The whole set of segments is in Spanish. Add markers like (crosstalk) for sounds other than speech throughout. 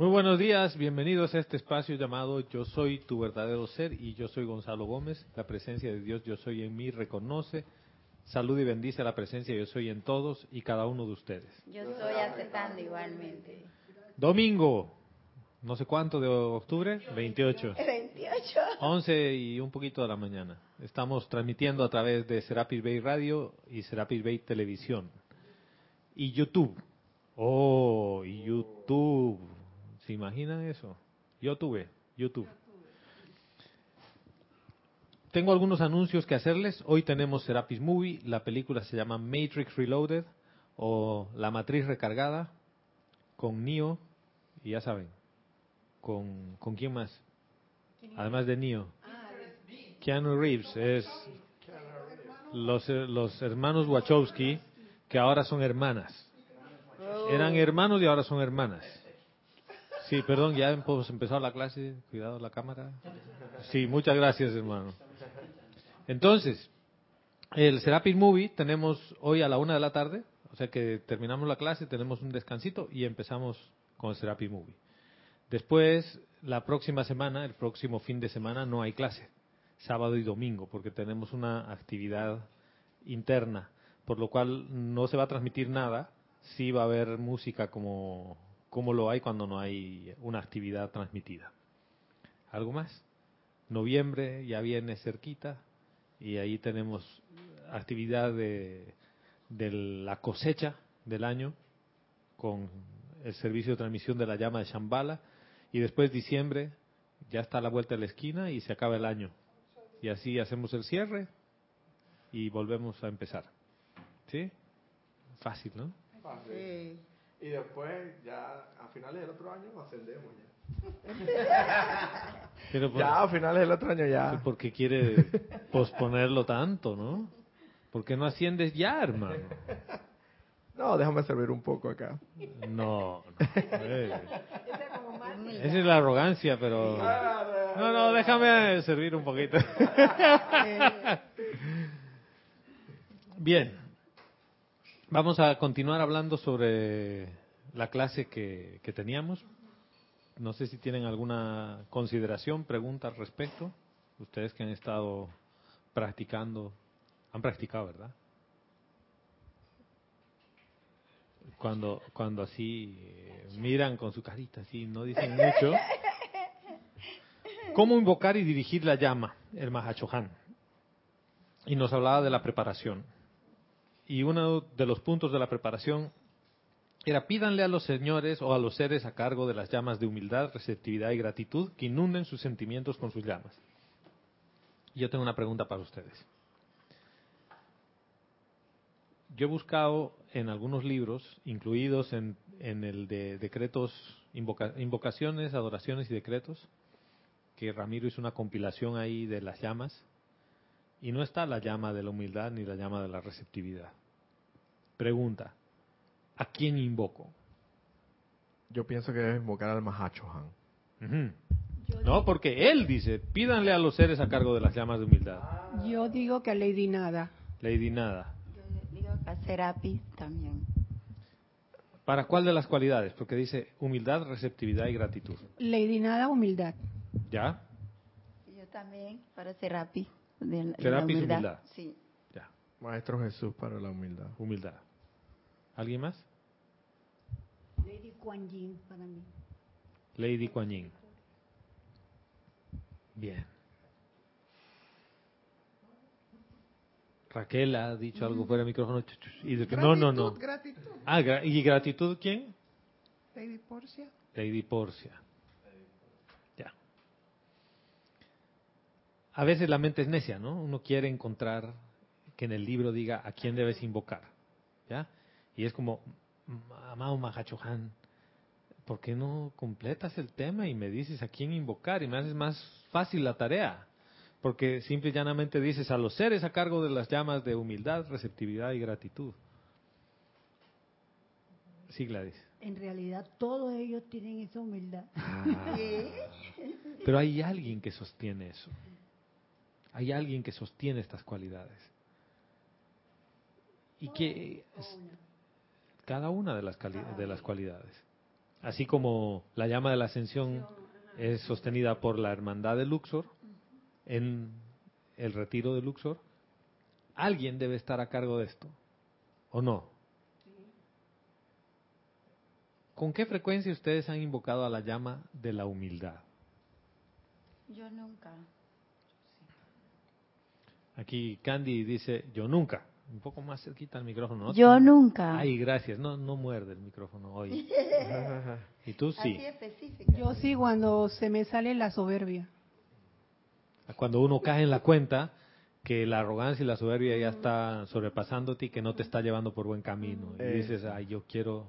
Muy buenos días, bienvenidos a este espacio llamado Yo soy tu verdadero ser y yo soy Gonzalo Gómez. La presencia de Dios Yo soy en mí reconoce, salud y bendice la presencia Yo soy en todos y cada uno de ustedes. Yo estoy aceptando igualmente. Domingo, no sé cuánto de octubre, 28. 28. 11 y un poquito de la mañana. Estamos transmitiendo a través de Serapis Bay Radio y Serapis Bay Televisión. Y YouTube. Oh, y YouTube. ¿Se imaginan eso? YouTube, YouTube. Tengo algunos anuncios que hacerles. Hoy tenemos Serapis Movie. La película se llama Matrix Reloaded o La Matriz Recargada con Neo. Y ya saben, ¿con, ¿con quién más? Además de Neo. Keanu Reeves es los, los hermanos Wachowski que ahora son hermanas. Eran hermanos y ahora son hermanas. Sí, perdón, ya hemos empezado la clase. Cuidado la cámara. Sí, muchas gracias, hermano. Entonces, el Serapis Movie tenemos hoy a la una de la tarde, o sea que terminamos la clase, tenemos un descansito y empezamos con el Serapis Movie. Después, la próxima semana, el próximo fin de semana, no hay clase, sábado y domingo, porque tenemos una actividad interna, por lo cual no se va a transmitir nada, sí va a haber música como, como lo hay cuando no hay una actividad transmitida. ¿Algo más? Noviembre ya viene cerquita y ahí tenemos actividad de, de la cosecha del año con el servicio de transmisión de la llama de Shambhala y después diciembre ya está a la vuelta de la esquina y se acaba el año. Y así hacemos el cierre y volvemos a empezar. ¿Sí? Fácil, ¿no? Fácil. Y después, ya a finales del otro año, ascendemos ya. (laughs) Pero por, Ya a finales del otro año ya. ¿por qué quiere posponerlo tanto, no? ¿Por qué no asciendes ya, hermano? No, déjame servir un poco acá. No, no. eh. Esa es la arrogancia, pero... No, no, déjame servir un poquito. (laughs) Bien. Vamos a continuar hablando sobre la clase que, que teníamos. No sé si tienen alguna consideración, pregunta al respecto. Ustedes que han estado practicando, han practicado, ¿verdad? Cuando, cuando así eh, miran con su carita, así no dicen mucho. ¿Cómo invocar y dirigir la llama? El Mahachohan. Y nos hablaba de la preparación. Y uno de los puntos de la preparación era pídanle a los señores o a los seres a cargo de las llamas de humildad, receptividad y gratitud que inunden sus sentimientos con sus llamas. Yo tengo una pregunta para ustedes. Yo he buscado en algunos libros, incluidos en, el de decretos, invoca- invocaciones, adoraciones y decretos, que Ramiro hizo una compilación ahí de las llamas, y no está la llama de la humildad ni la llama de la receptividad. Pregunta, ¿a quién invoco? Yo pienso que debes invocar al Mahachohan. Ujú. No, porque él dice, pídanle a los seres a cargo de las llamas de humildad. Yo digo que Lady Nada. Lady Nada. Yo digo que a Serapis también. ¿Para cuál de las cualidades? Porque dice humildad, receptividad y gratitud. Lady Nada, humildad. ¿Ya? Yo también para Serapis. De, la- de la Serapis, humildad. humildad. Sí. Ya. Maestro Jesús para la humildad. Humildad. ¿Alguien más? Lady Kuan Yin para mí. Lady Kuan Yin. Bien. Raquel ha dicho algo fuera del micrófono. Y de que, no, no, no. Gratitud. Ah, gra- ¿y gratitud quién? Lady Porcia. Lady Porcia. Ya. A veces la mente es necia, ¿no? Uno quiere encontrar que en el libro diga a quién debes invocar. ¿Ya? Y es como, "M- amado Mahachohan, ¿por qué no completas el tema y me dices a quién invocar y me haces más fácil la tarea? Porque simple y llanamente dices a los seres a cargo de las llamas de humildad, receptividad y gratitud. Sí, Gladys. En realidad todos ellos tienen esa humildad. Pero hay alguien que sostiene eso. Hay alguien que sostiene estas cualidades. Y que cada una de las, de las cualidades. Así como la llama de la ascensión es sostenida por la hermandad de Luxor en el retiro de Luxor, alguien debe estar a cargo de esto, ¿o no? ¿Con qué frecuencia ustedes han invocado a la llama de la humildad? Yo nunca. Aquí Candy dice, yo nunca. Un poco más cerquita al micrófono. ¿no? Yo nunca. Ay, gracias. No, no muerde el micrófono hoy. (laughs) y tú sí. Así específica. Yo sí cuando se me sale la soberbia. Cuando uno cae en la cuenta que la arrogancia y la soberbia ya está sobrepasándote y que no te está llevando por buen camino. Y dices, ay, yo quiero,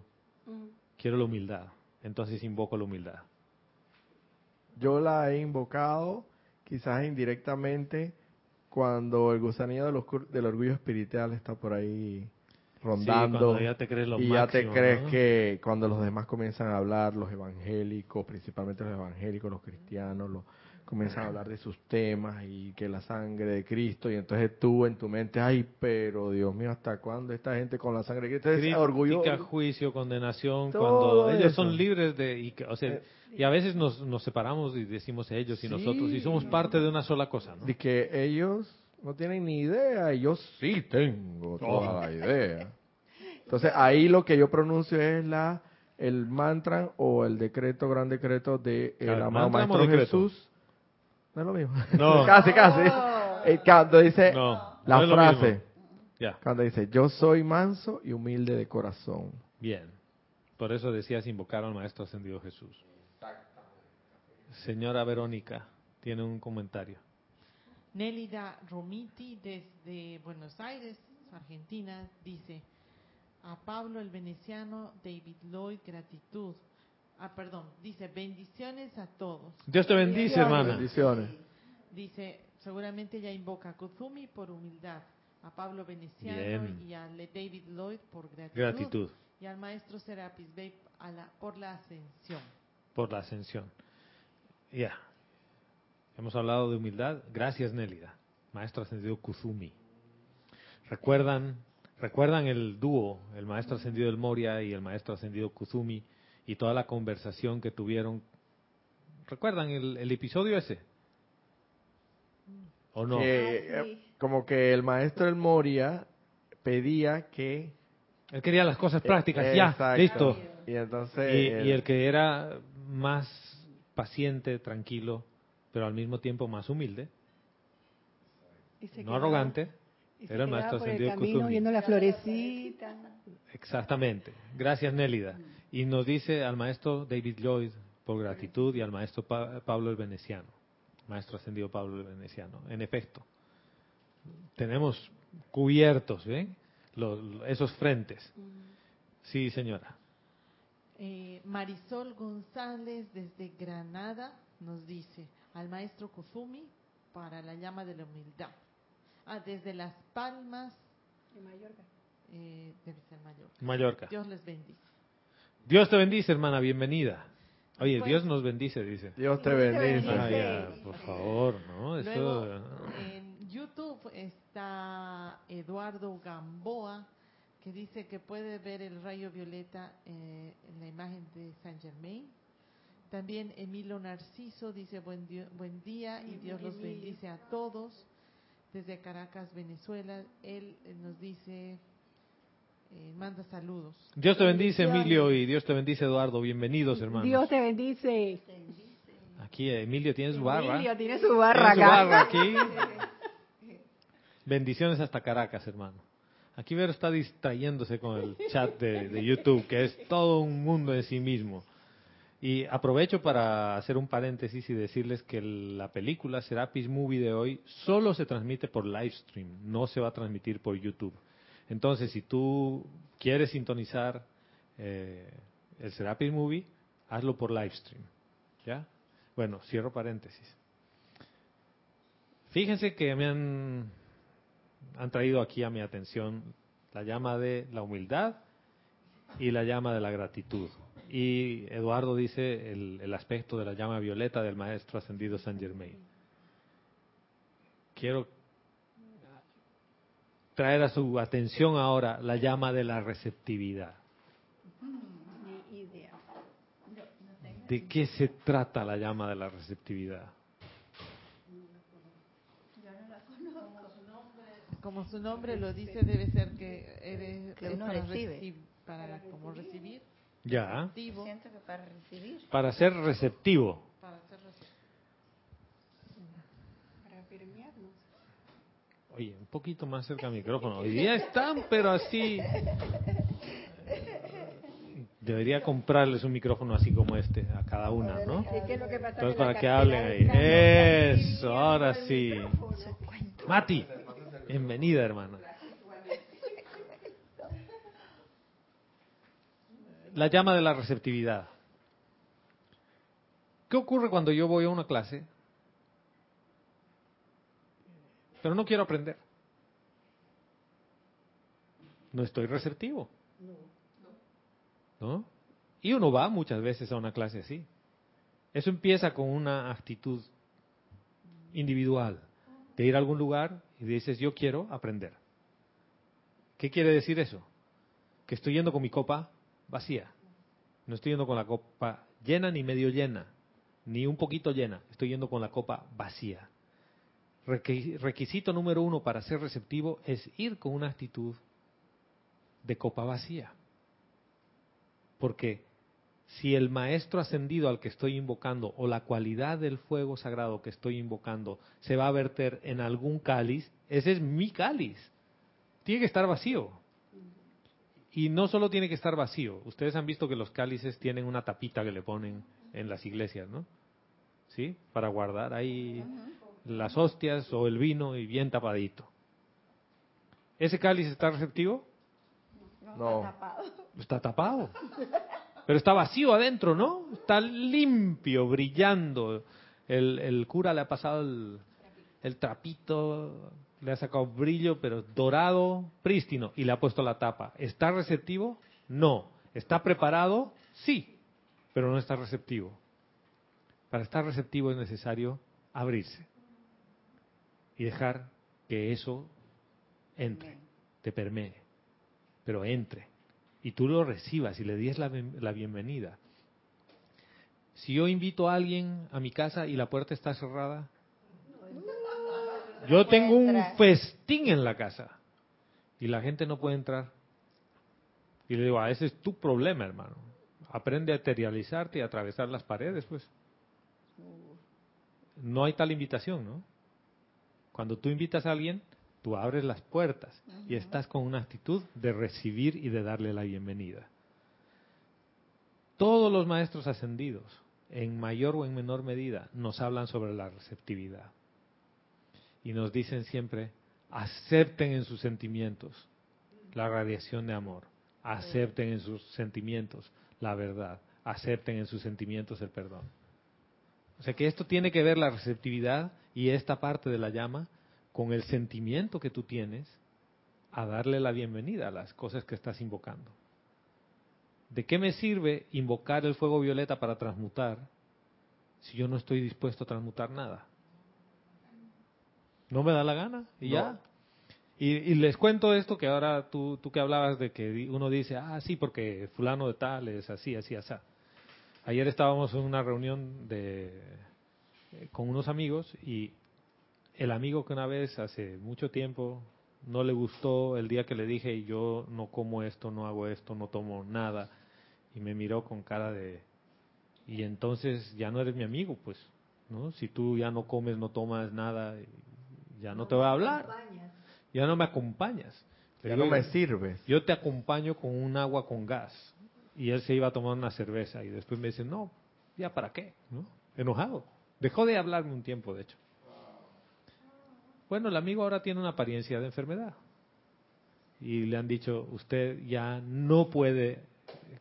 quiero la humildad. Entonces invoco la humildad. Yo la he invocado, quizás indirectamente, cuando el gusanillo del, oscur- del orgullo espiritual está por ahí rondando. ya te crees lo y ya te crees ¿no? que cuando los demás comienzan a hablar, los evangélicos, principalmente los evangélicos, los cristianos, los, comienzan a hablar de sus temas y que la sangre de Cristo, y entonces tú en tu mente, ay, pero Dios mío, ¿hasta cuándo esta gente con la sangre de Cristo? Orgullo. Crítica, juicio, condenación, cuando ellos eso. son libres de... Y, o sea, Eh, y a veces nos, nos separamos y decimos ellos y Sí. nosotros y somos parte de una sola cosa, ¿no? De que ellos no tienen ni idea y yo sí tengo toda Oh. la idea. (laughs) Entonces ahí lo que yo pronuncio es la el mantra o el decreto, gran decreto de el Claro, amado Maestro. Jesús. No es lo mismo. No. (laughs) casi, casi. Eh, Cuando dice No, la no frase. Ya, cuando dice yo soy manso y humilde de corazón. bien. Por eso decías invocar al Maestro Ascendido Jesús. Señora Verónica, tiene un comentario. Nélida Romiti desde Buenos Aires, Argentina, dice a Pablo el Veneciano, David Lloyd, gratitud. Ah, perdón, dice bendiciones a todos. Dios te bendice, hermana. Bendiciones. Dice, seguramente ya invoca a Kuzumi por humildad, a Pablo Veneciano Bien. y a Le- David Lloyd por gratitud, Gratitud y al maestro Serapis Bey a la- por la ascensión. por la ascensión. Ya. Hemos hablado de humildad. Gracias, Nélida. Maestro Ascendido Kuzumi. ¿Recuerdan, ¿Recuerdan el dúo, el Maestro Ascendido del Moria y el Maestro Ascendido Kuzumi y toda la conversación que tuvieron? ¿Recuerdan el, el episodio ese? ¿O no? Que, Ah, eh, como que el maestro El Moria pedía que Él quería las cosas prácticas, ya, Exacto. listo. Y entonces Y, el- y el que era más paciente, tranquilo, pero al mismo tiempo más humilde, Y se no quedaba- arrogante, y se era el maestro por el ascendido camino viendo la florecita. Exactamente. Gracias, Nélida. Y nos dice al maestro David Lloyd por gratitud y al maestro Pa- Pablo el Veneciano, maestro ascendido Pablo el Veneciano. En efecto, tenemos cubiertos, ¿ven? Los- esos frentes. Sí, señora. Eh, Marisol González desde Granada nos dice al maestro Kuzumi para la llama de la humildad. Ah, desde Las Palmas, De Mallorca. eh, debe ser mayor. Mallorca. Dios les bendice. Dios te bendice, hermana, bienvenida. Oye, Pues- Dios nos bendice, dice. Dios te Dios te bendice. bendice. Ah, ya, por favor, ¿no? Eso, Luego, en YouTube está Eduardo Gamboa, que dice que puede ver el rayo violeta eh, en la imagen de Saint Germain. También Emilio Narciso dice buen, buen día y Dios los bendice a todos. Desde Caracas, Venezuela, él eh, nos dice, eh, manda saludos. Dios te bendice, Emilio, y Dios te bendice, Eduardo. Bienvenidos, hermanos. Dios te bendice. Aquí Emilio tiene su barra. Emilio tiene su barra Tiene su acá. barra aquí. (laughs) Bendiciones hasta Caracas, hermano. Aquí Vero está distrayéndose con el chat de, YouTube, que es todo un mundo en sí mismo. Y aprovecho para hacer un paréntesis y decirles que la película Serapis Movie de hoy solo se transmite por live stream, no se va a transmitir por YouTube. Entonces, si tú quieres sintonizar eh, el Serapis Movie, hazlo por live stream. ¿Ya? Bueno, cierro paréntesis. Fíjense que me han, han traído aquí a mi atención la llama de la humildad y la llama de la gratitud. Y Eduardo dice el, el aspecto de la llama violeta del maestro ascendido San Germain. Quiero traer a su atención ahora la llama de la receptividad. ¿De qué se trata la llama de la receptividad? Como su nombre lo dice, debe ser que eres Que uno para recibe. recib- para como recibir, Ya, Siento que para recibir. para ser receptivo. para ser recibido. Para permearnos. Oye, un poquito más cerca del micrófono. Hoy día están, pero así. Debería comprarles un micrófono así como este a cada una, ¿no? Entonces para que hablen ahí. Eso, ahora sí. Mati, bienvenida hermana. La llama de la receptividad. ¿Qué ocurre cuando yo voy a una clase, pero no quiero aprender? No estoy receptivo. ¿No? Y uno va muchas veces a una clase así. Eso empieza con una actitud individual de ir a algún lugar y dices, yo quiero aprender. ¿Qué quiere decir eso? Que estoy yendo con mi copa vacía. No estoy yendo con la copa llena ni medio llena, ni un poquito llena. Estoy yendo con la copa vacía. Requi- Requisito número uno para ser receptivo es ir con una actitud de copa vacía. Porque si el maestro ascendido al que estoy invocando o la cualidad del fuego sagrado que estoy invocando se va a verter en algún cáliz, ese es mi cáliz. Tiene que estar vacío. Y no solo tiene que estar vacío. Ustedes han visto que los cálices tienen una tapita que le ponen en las iglesias, ¿no? ¿Sí? Para guardar ahí las hostias o el vino y bien tapadito. ¿Ese cáliz está receptivo? No. Está tapado. (laughs) Pero está vacío adentro, ¿no? Está limpio, brillando. El, el cura le ha pasado el, el trapito, le ha sacado brillo, pero dorado, prístino, y le ha puesto la tapa. ¿Está receptivo? No. ¿Está preparado? Sí, pero no está receptivo. Para estar receptivo es necesario abrirse y dejar que eso entre, te permee, pero entre y tú lo recibas y le des la, la bienvenida. Si yo invito a alguien a mi casa y la puerta está cerrada, yo tengo un festín en la casa y la gente no puede entrar. Y le digo, ah, ese es tu problema, hermano. Aprende a materializarte y a atravesar las paredes, pues. No hay tal invitación, ¿no? Cuando tú invitas a alguien, tú abres las puertas y estás con una actitud de recibir y de darle la bienvenida. Todos los maestros ascendidos, en mayor o en menor medida, nos hablan sobre la receptividad. Y nos dicen siempre, acepten en sus sentimientos la radiación de amor, acepten en sus sentimientos la verdad, acepten en sus sentimientos el perdón. O sea que esto tiene que ver la receptividad y esta parte de la llama con el sentimiento que tú tienes a darle la bienvenida a las cosas que estás invocando. ¿De qué me sirve invocar el fuego violeta para transmutar si yo no estoy dispuesto a transmutar nada? No me da la gana y No. ya. Y, y les cuento esto que ahora tú, tú que hablabas de que uno dice, ah, sí, porque fulano de tal es así, así, así. Ayer estábamos en una reunión de, eh, con unos amigos y el amigo que una vez hace mucho tiempo no le gustó el día que le dije yo no como esto, no hago esto, no tomo nada y me miró con cara de y entonces ya no eres mi amigo, pues, ¿no? Si tú ya no comes, no tomas nada, ya no te voy a hablar, ya no me acompañas. Le Ya digo, no me sirves. yo te acompaño con un agua con gas. Y él se iba a tomar una cerveza y después me dice, no, ya para qué, ¿no? Enojado. Dejó de hablarme un tiempo, de hecho. Bueno, el amigo ahora tiene una apariencia de enfermedad. Y le han dicho, usted ya no puede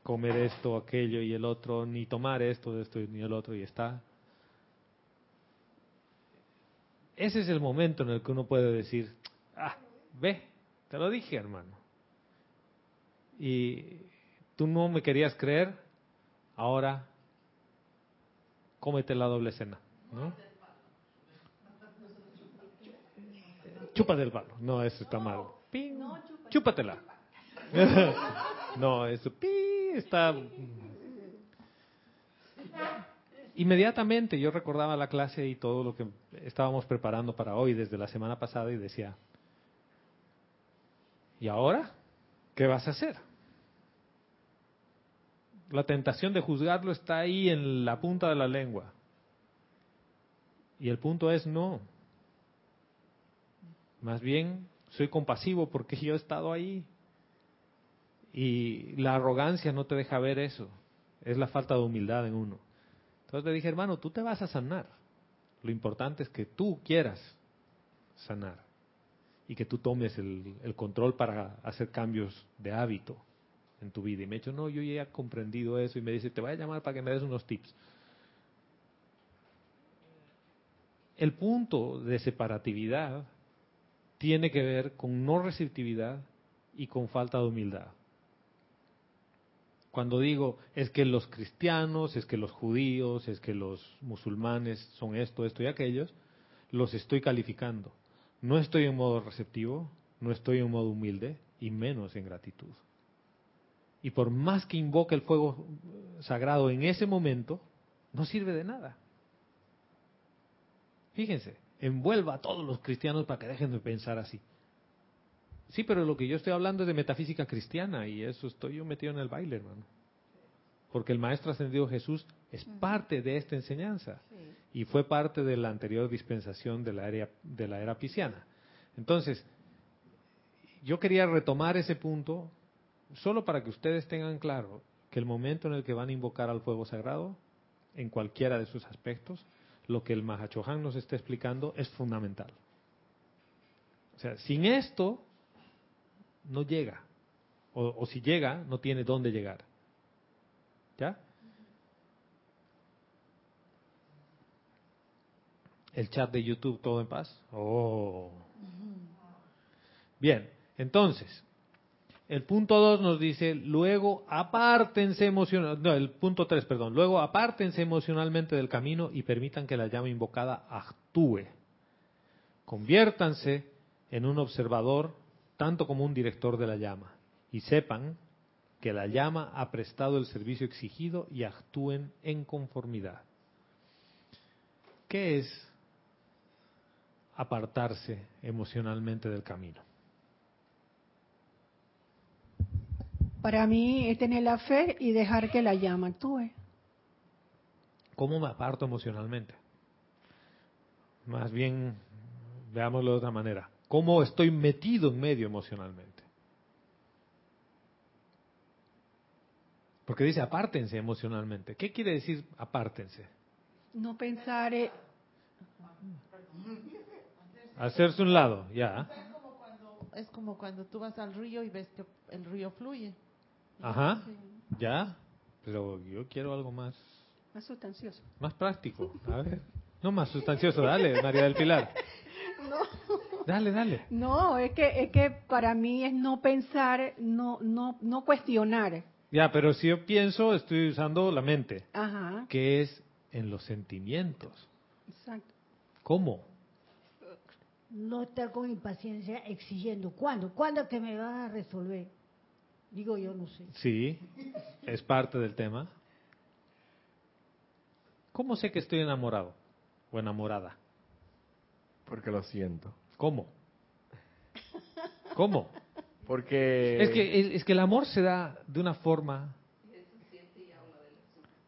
comer esto, aquello y el otro, ni tomar esto, esto ni el otro, y está. Ese es el momento en el que uno puede decir, ah, ve, te lo dije, hermano. Y tú no me querías creer, ahora cómete la doble cena, ¿no? Chúpate el palo. No, eso está mal. Ping. Chúpatela. (laughs) no, eso pi, está. inmediatamente yo recordaba la clase y todo lo que estábamos preparando para hoy desde la semana pasada y decía, ¿y ahora qué vas a hacer? La tentación de juzgarlo está ahí en la punta de la lengua. Y el punto es no. Más bien soy compasivo porque yo he estado ahí. Y la arrogancia no te deja ver eso. Es la falta de humildad en uno. Entonces le dije, hermano, tú te vas a sanar. Lo importante es que tú quieras sanar y que tú tomes el, el control para hacer cambios de hábito en tu vida. Y me ha dicho, no, yo ya he comprendido eso. Y me dice, te voy a llamar para que me des unos tips. El punto de separatividad tiene que ver con no receptividad y con falta de humildad. Cuando digo es que los cristianos, es que los judíos, es que los musulmanes son esto, esto y aquellos, los estoy calificando. No estoy en modo receptivo, no estoy en modo humilde y menos en gratitud. Y por más que invoque el fuego sagrado en ese momento, no sirve de nada. Fíjense, envuelva a todos los cristianos para que dejen de pensar así. Sí, pero lo que yo estoy hablando es de metafísica cristiana y eso estoy yo metido en el baile, hermano. Porque el Maestro Ascendido Jesús es parte de esta enseñanza y fue parte de la anterior dispensación de la era, de la era pisciana. Entonces, yo quería retomar ese punto solo para que ustedes tengan claro que el momento en el que van a invocar al fuego sagrado, en cualquiera de sus aspectos, lo que el Mahachohan nos está explicando es fundamental. O sea, sin esto no llega. O, o, si llega, no tiene dónde llegar. ¿Ya? El chat de YouTube, todo en paz. Oh. Bien, entonces, el punto 2 nos dice, luego apártense emocionalmente, el punto 3, perdón, luego apártense emocionalmente del camino y permitan que la llama invocada actúe. Conviértanse en un observador tanto como un director de la llama y sepan que la llama ha prestado el servicio exigido y actúen en conformidad. ¿Qué es apartarse emocionalmente del camino? Para mí es tener la fe y dejar que la llama actúe. ¿Cómo me aparto emocionalmente? Más bien, veámoslo de otra manera. ¿Cómo estoy metido en medio emocionalmente? Porque dice apártense emocionalmente. ¿Qué quiere decir apártense? No pensar... eh, Hacerse un lado, ya. Es como, cuando, es como cuando tú vas al río y ves que el río fluye. Ajá, ya. Pero yo quiero algo más, Más sustancioso. más práctico. A ver. No más sustancioso, dale, María del Pilar. (laughs) Dale, dale. No, es que es que para mí es no pensar, no no no cuestionar. Ya, pero si yo pienso, estoy usando la mente, Ajá, que es en los sentimientos. exacto. ¿Cómo? No estar con impaciencia exigiendo. ¿Cuándo? ¿Cuándo que me vas a resolver? Digo yo, no sé. Sí, es parte del tema. ¿Cómo sé que estoy enamorado o enamorada? Porque lo siento. ¿Cómo? ¿Cómo? Porque... Es que, es que el amor se da de una forma...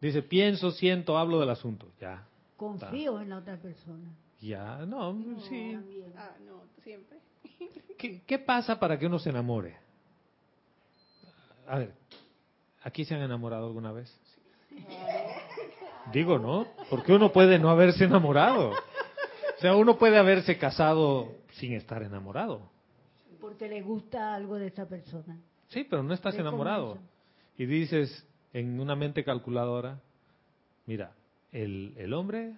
Dice, pienso, siento, hablo del asunto. Ya, Confío en la otra persona. ya, no, sí. También. Ah, no, siempre. ¿Qué, qué pasa para que uno se enamore? A ver, ¿aquí se han enamorado alguna vez? Digo, ¿no? Porque uno puede no haberse enamorado. O sea, uno puede haberse casado sin estar enamorado. Porque le gusta algo de esa persona. Sí, pero no estás ¿Ve cómo enamorado. Y dices en una mente calculadora, mira, el, el hombre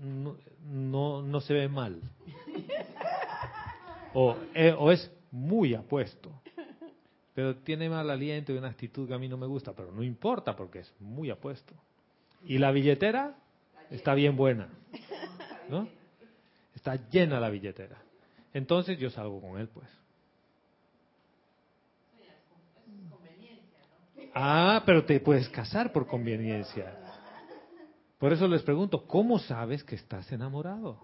no, no, no se ve mal. O, eh, o es muy apuesto. Pero tiene mal aliento y una actitud que a mí no me gusta, pero no importa porque es muy apuesto. Y la billetera está bien buena. ¿No? Está llena la billetera. Entonces yo salgo con él, pues. Ah, pero te puedes casar por conveniencia. Por eso les pregunto, ¿cómo sabes que estás enamorado?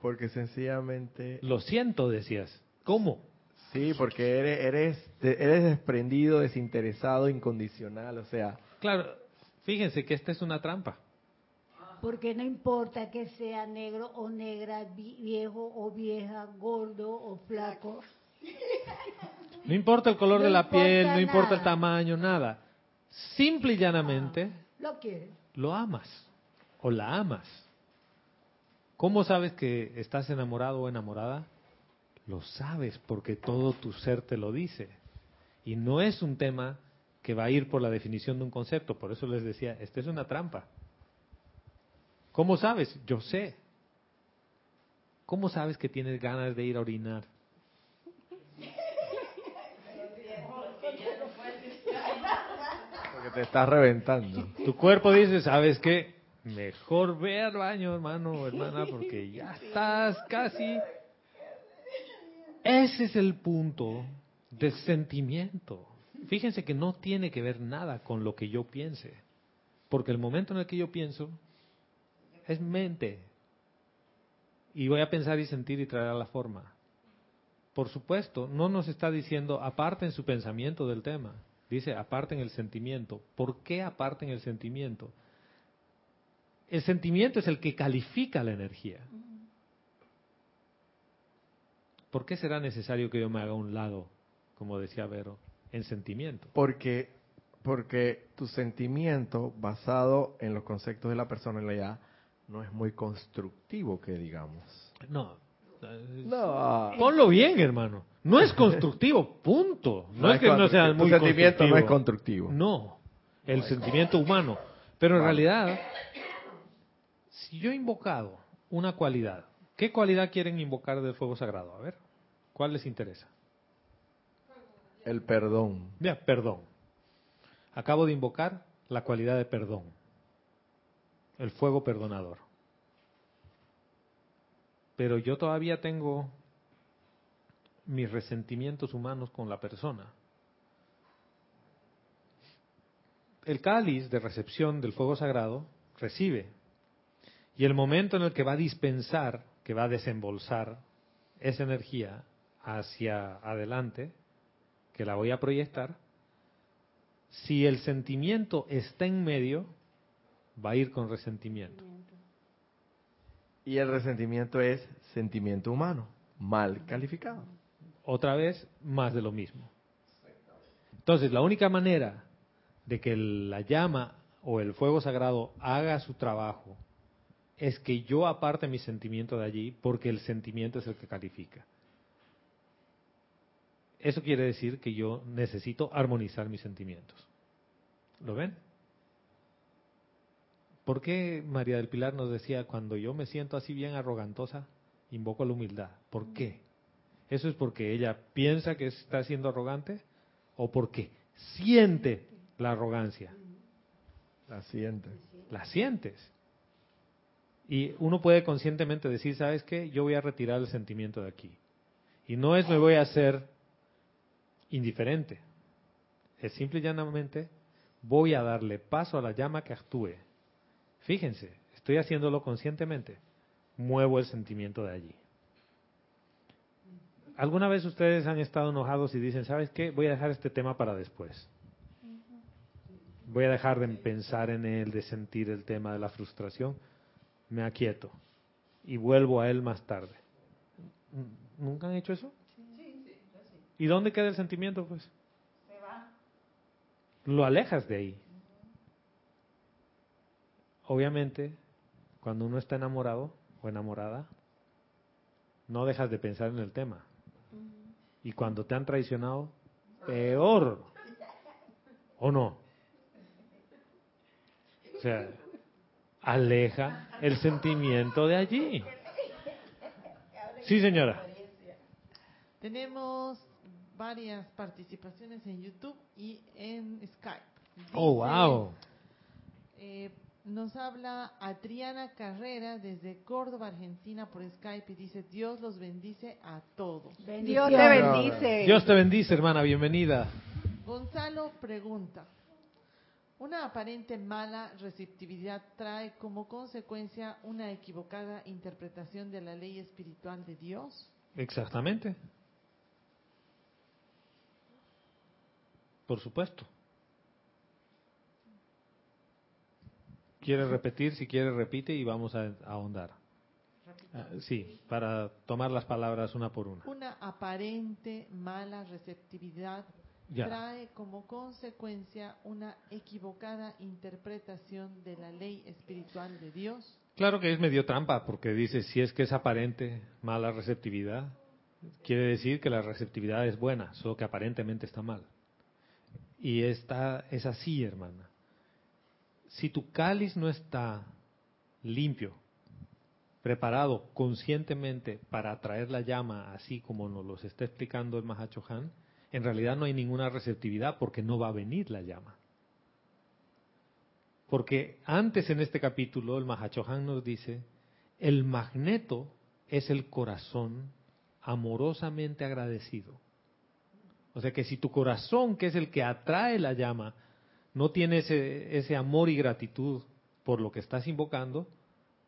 Porque sencillamente, Lo siento, decías. ¿Cómo? Sí, porque eres, eres, eres desprendido, desinteresado, incondicional, o sea, Claro, fíjense que esta es una trampa. Porque no importa que sea negro o negra, vi- viejo o vieja, gordo o flaco. No importa el color No de la piel, no importa el tamaño, nada. Simple y llanamente Lo quiere. lo amas o la amas. ¿Cómo sabes que estás enamorado o enamorada? Lo sabes porque todo tu ser te lo dice. Y no es un tema que va a ir por la definición de un concepto. Por eso les decía, esta es una trampa. ¿Cómo sabes? Yo sé. ¿Cómo sabes que tienes ganas de ir a orinar? porque te estás reventando. Tu cuerpo dice, ¿sabes qué? Mejor ve al baño, hermano o hermana, porque ya estás casi. Ese es el punto de sentimiento. Fíjense que no tiene que ver nada con lo que yo piense, porque el momento en el que yo pienso es mente. Y voy a pensar y sentir y traer a la forma. Por supuesto, no nos está diciendo aparten su pensamiento del tema. Dice aparten el sentimiento. ¿Por qué aparten el sentimiento? El sentimiento es el que califica la energía. ¿Por qué será necesario que yo me haga a un lado, como decía Vero, en sentimiento? Porque, porque tu sentimiento basado en los conceptos de la personalidad no es muy constructivo, que digamos. No. No, Ponlo bien, hermano. No es constructivo, punto. No, es que no sea constructivo. muy Tu sentimiento no es constructivo. constructivo. No, el sentimiento humano. Pero en realidad, si yo he invocado una cualidad, ¿qué cualidad quieren invocar del fuego sagrado? A ver, ¿cuál les interesa? El perdón. Mira, perdón. Acabo de invocar la cualidad de perdón. El fuego perdonador. Pero yo todavía tengo mis resentimientos humanos con la persona. El cáliz de recepción del fuego sagrado recibe. Y el momento en el que va a dispensar, que va a desembolsar esa energía hacia adelante, que la voy a proyectar, si el sentimiento está en medio, va a ir con resentimiento. Y el resentimiento es sentimiento humano, mal calificado. Otra vez, más de lo mismo. Entonces, la única manera de que la llama o el fuego sagrado haga su trabajo es que yo aparte mi sentimiento de allí, porque el sentimiento es el que califica. Eso quiere decir que yo necesito armonizar mis sentimientos. ¿Lo ven? ¿Por qué María del Pilar nos decía, cuando yo me siento así bien arrogantosa, invoco la humildad? ¿Por qué? ¿Eso es porque ella piensa que está siendo arrogante o porque siente la arrogancia? La siguiente. La sientes. Y uno puede conscientemente decir, ¿sabes qué? Yo voy a retirar el sentimiento de aquí. Y no es me voy a hacer indiferente. Es simple y llanamente voy a darle paso a la llama que actúe. Fíjense, estoy haciéndolo conscientemente. Muevo el sentimiento de allí. ¿Alguna vez ustedes han estado enojados y dicen, ¿sabes qué? Voy a dejar este tema para después. Voy a dejar de pensar en él, de sentir el tema de la frustración. Me aquieto y vuelvo a él más tarde. ¿Nunca han hecho eso? ¿Y dónde queda el sentimiento, pues? Lo alejas de ahí. Obviamente, cuando uno está enamorado o enamorada, no dejas de pensar en el tema. Y cuando te han traicionado, peor. ¿O no? O sea, aleja el sentimiento de allí. Sí, señora. Tenemos varias participaciones en YouTube y en Skype. Oh, wow. eh, nos habla Adriana Carrera desde Córdoba, Argentina, por Skype y dice, Dios los bendice a todos. Dios te bendice. Dios te bendice, hermana, bienvenida. Gonzalo pregunta, Una aparente mala receptividad trae como consecuencia una equivocada interpretación de la ley espiritual de Dios. Exactamente. Por supuesto. ¿Quiere repetir? Si quiere, repite y vamos a ahondar. Ah, sí, para tomar las palabras una por una. Una aparente mala receptividad Ya. trae como consecuencia una equivocada interpretación de la ley espiritual de Dios. Claro que es medio trampa, porque dice, si es que es aparente mala receptividad, quiere decir que la receptividad es buena, solo que aparentemente está mal. Y esta es así, hermana. Si tu cáliz no está limpio, preparado conscientemente para atraer la llama, así como nos los está explicando el Mahachohan, en realidad no hay ninguna receptividad porque no va a venir la llama. Porque antes en este capítulo el Mahachohan nos dice, el magneto es el corazón amorosamente agradecido. O sea que si tu corazón, que es el que atrae la llama, no tiene ese, ese amor y gratitud por lo que estás invocando,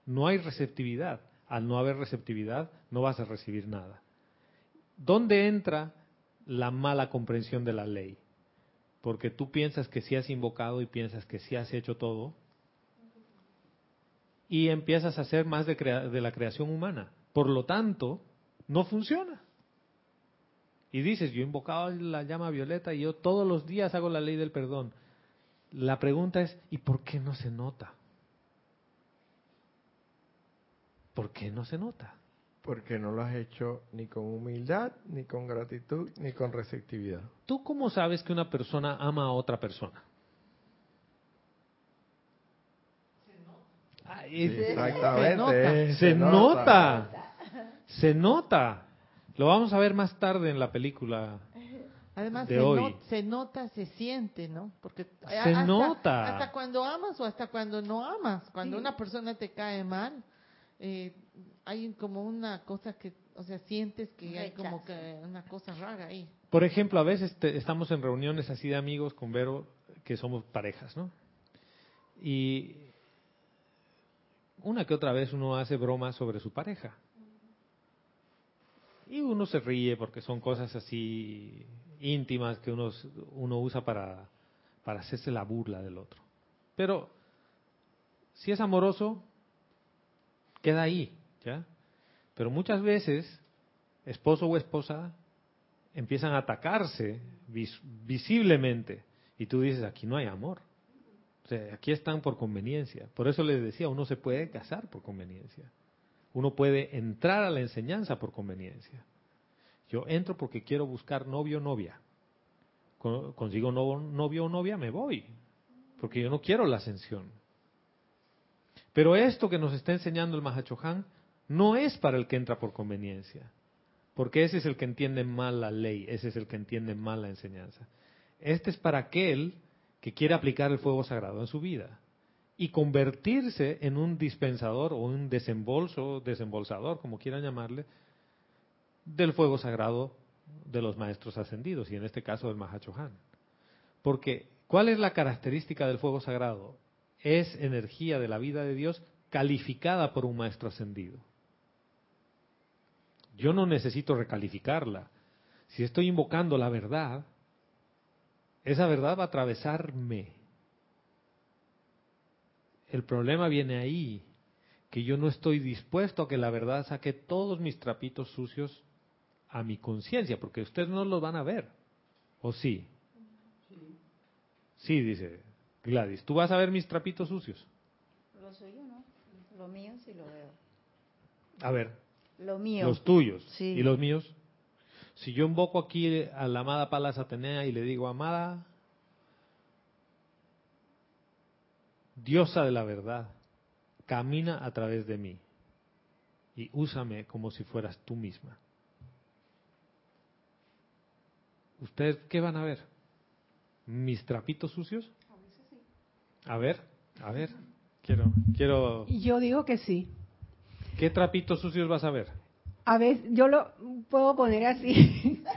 no hay receptividad. Al no haber receptividad, no vas a recibir nada. ¿Dónde entra la mala comprensión de la ley? Porque tú piensas que sí has invocado y piensas que sí has hecho todo, y empiezas a hacer más de, crea- de la creación humana. Por lo tanto, no funciona. Y dices, yo he invocado la llama violeta y yo todos los días hago la ley del perdón. La pregunta es, ¿y por qué no se nota? ¿Por qué no se nota? Porque no lo has hecho ni con humildad, ni con gratitud, ni con receptividad. ¿Tú cómo sabes que una persona ama a otra persona? Exactamente. se nota. se nota. Se nota. Lo vamos a ver más tarde en la película. Además, de se, hoy. no- se nota, se siente, ¿no? Porque Se hasta- nota. Hasta cuando amas o hasta cuando no amas. Cuando una persona te cae mal, eh, hay como una cosa que, o sea, sientes que hay como que una cosa rara ahí. Por ejemplo, a veces te- estamos en reuniones así de amigos con Vero, que somos parejas, ¿no? Y una que otra vez uno hace bromas sobre su pareja. Y uno se ríe porque son cosas así íntimas que uno, uno usa para, para hacerse la burla del otro. Pero si es amoroso, queda ahí, ¿ya? Pero muchas veces, esposo o esposa empiezan a atacarse vis- visiblemente y tú dices, aquí no hay amor. O sea, aquí están por conveniencia. Por eso les decía, uno se puede casar por conveniencia. Uno puede entrar a la enseñanza por conveniencia. Yo entro porque quiero buscar novio o novia. Con- Consigo no- novio o novia, me voy. Porque yo no quiero la ascensión. Pero esto que nos está enseñando el Mahachohan no es para el que entra por conveniencia. Porque ese es el que entiende mal la ley, ese es el que entiende mal la enseñanza. Este es para aquel que quiere aplicar el fuego sagrado en su vida y convertirse en un dispensador o un desembolso, desembolsador, como quieran llamarle, del fuego sagrado de los maestros ascendidos y en este caso del Mahachohan. Porque, ¿cuál es la característica del fuego sagrado? Es energía de la vida de Dios calificada por un maestro ascendido. Yo no necesito recalificarla. Si estoy invocando la verdad, esa verdad va a atravesarme. El problema viene ahí, que yo no estoy dispuesto a que la verdad saque todos mis trapitos sucios a mi conciencia, porque ustedes no los van a ver. ¿O sí? Sí, dice Gladys. ¿Tú vas a ver mis trapitos sucios? Lo suyo no, lo mío sí lo veo. A ver, Lo mío. los tuyos Sí. y los míos. Si yo invoco aquí a la amada Palas Atenea y le digo, amada, diosa de la verdad, camina a través de mí y úsame como si fueras tú misma. ¿Ustedes qué van a ver? ¿Mis trapitos sucios? A ver, a ver, quiero, quiero, Yo digo que sí. ¿qué trapitos sucios vas a ver? A veces, yo lo puedo poner así. (laughs)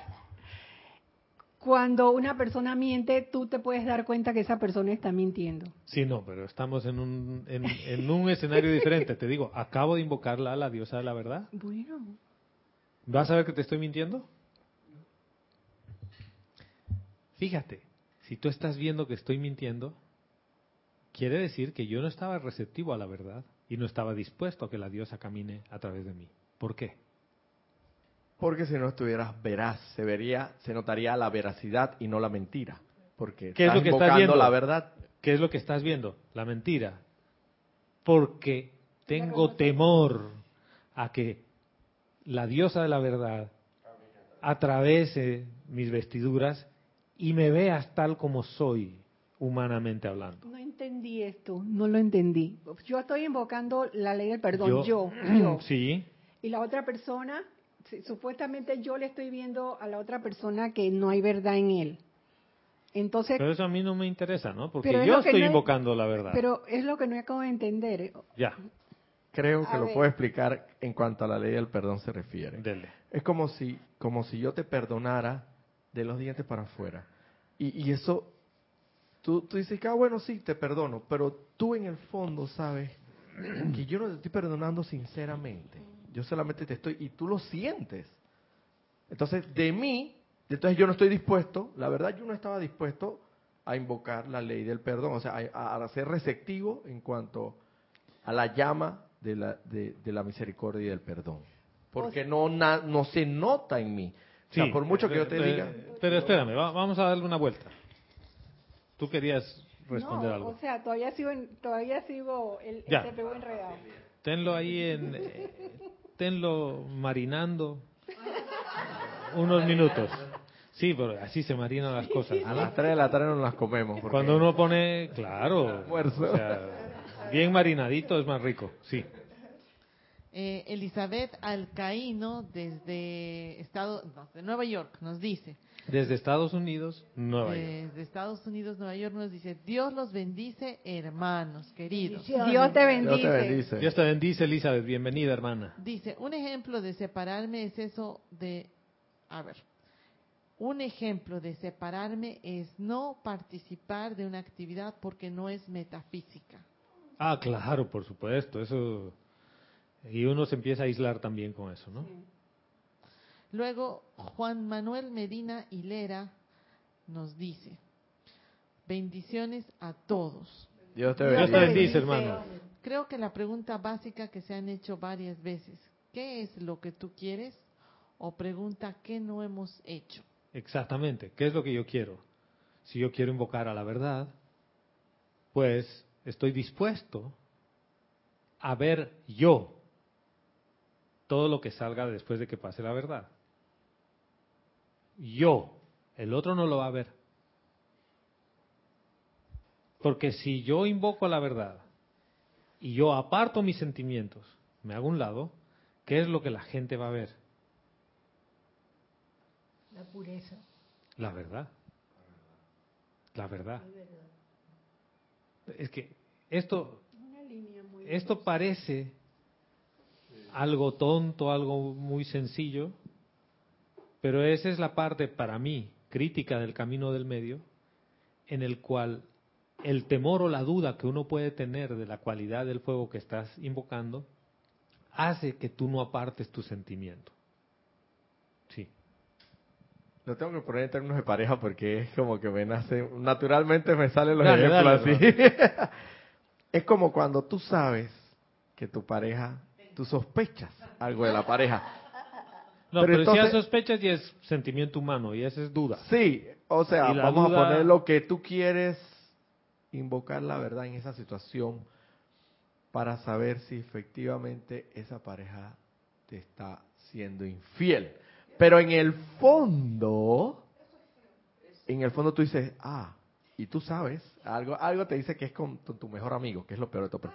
cuando una persona miente, tú te puedes dar cuenta que esa persona está mintiendo. Sí, no, pero estamos en un, en, en un escenario diferente. Te digo, acabo de invocarla a la diosa de la verdad. Bueno, ¿Vas a ver que te estoy mintiendo? Fíjate, si tú estás viendo que estoy mintiendo, quiere decir que yo no estaba receptivo a la verdad y no estaba dispuesto a que la diosa camine a través de mí. ¿Por qué? Porque si no estuvieras veraz, se vería, se notaría la veracidad y no la mentira. Porque ¿Qué es estás lo que estás viendo? la verdad. ¿Qué es lo que estás viendo? La mentira. Porque tengo temor a que la diosa de la verdad atravese mis vestiduras y me veas tal como soy, humanamente hablando. no entendí esto, no lo entendí. Yo estoy invocando la ley del perdón, Yo- yo, yo. Sí, Y la otra persona, supuestamente yo le estoy viendo a la otra persona que no hay verdad en él. Entonces, pero eso a mí no me interesa, ¿no? Porque es yo estoy no- invocando la verdad. pero es lo que no acabo de entender. Ya, Creo que A lo ver. puedo explicar en cuanto a la ley del perdón se refiere. dele. Es como si, como si yo te perdonara de los dientes para afuera. Y, y eso, tú, tú dices que, ah, bueno, sí, te perdono, pero tú en el fondo sabes que yo no te estoy perdonando sinceramente. Yo solamente te estoy, y tú lo sientes. Entonces, de mí, entonces yo no estoy dispuesto, la verdad yo no estaba dispuesto a invocar la ley del perdón, o sea, a, a ser receptivo en cuanto a la llama de la, de, de la misericordia y del perdón. Porque no, na- no se nota en mí. O sea, Sí, por mucho que yo te diga... Pero espérame, va- vamos a darle una vuelta. Tú querías responder no, algo. O sea, todavía sigo, en- todavía sigo el, Ya. el TPU enredado. Tenlo ahí en... eh, tenlo marinando unos minutos. Sí, pero así se marinan las cosas. A ¿no? las 3 de la tarde no las comemos. porque- Cuando uno pone, claro, Almuerzo. o sea, bien marinadito es más rico, sí. Eh, Elizabeth Alcaíno desde Estado, no, de Nueva York nos dice, Desde Estados Unidos, Nueva York. desde Estados Unidos, Nueva York nos dice, Dios los bendice, hermanos queridos. Dios te Dios bendice. te bendice. Dios te bendice, Elizabeth, bienvenida, hermana. Dice, un ejemplo de separarme es eso de, a ver, un ejemplo de separarme es no participar de una actividad porque no es metafísica. Ah, claro, por supuesto, eso... Y uno se empieza a aislar también con eso, ¿no? Luego, Juan Manuel Medina Hilera nos dice, bendiciones a todos. Dios te Dios Dios bendice. te bendice, hermano. Creo que la pregunta básica que se han hecho varias veces, ¿qué es lo que tú quieres? O pregunta, ¿qué no hemos hecho? Exactamente. ¿Qué es lo que yo quiero? Si yo quiero invocar a la verdad, pues estoy dispuesto a ver yo todo lo que salga después de que pase la verdad. Yo, el otro no lo va a ver. Porque si yo invoco a la verdad y yo aparto mis sentimientos, me hago un lado, ¿qué es lo que la gente va a ver? La pureza. La verdad. La verdad. Es que esto, esto parece algo tonto, algo muy sencillo, pero esa es la parte para mí crítica del camino del medio, en el cual el temor o la duda que uno puede tener de la cualidad del fuego que estás invocando hace que tú no apartes tu sentimiento. Sí. Lo tengo que poner en términos de pareja porque es como que me nace, naturalmente me salen los Dale, ejemplos dale, así. (laughs) es como cuando tú sabes que tu pareja, tú sospechas algo de la pareja. No, Pero pero, si entonces- sospechas y es sentimiento humano y esa es duda. Sí, o sea, vamos duda- a poner lo que tú quieres, invocar la verdad en esa situación para saber si efectivamente esa pareja te está siendo infiel. Pero en el fondo, en el fondo tú dices, ah, y tú sabes, algo, algo te dice que es con tu, tu mejor amigo, que es lo peor de todo. Pero,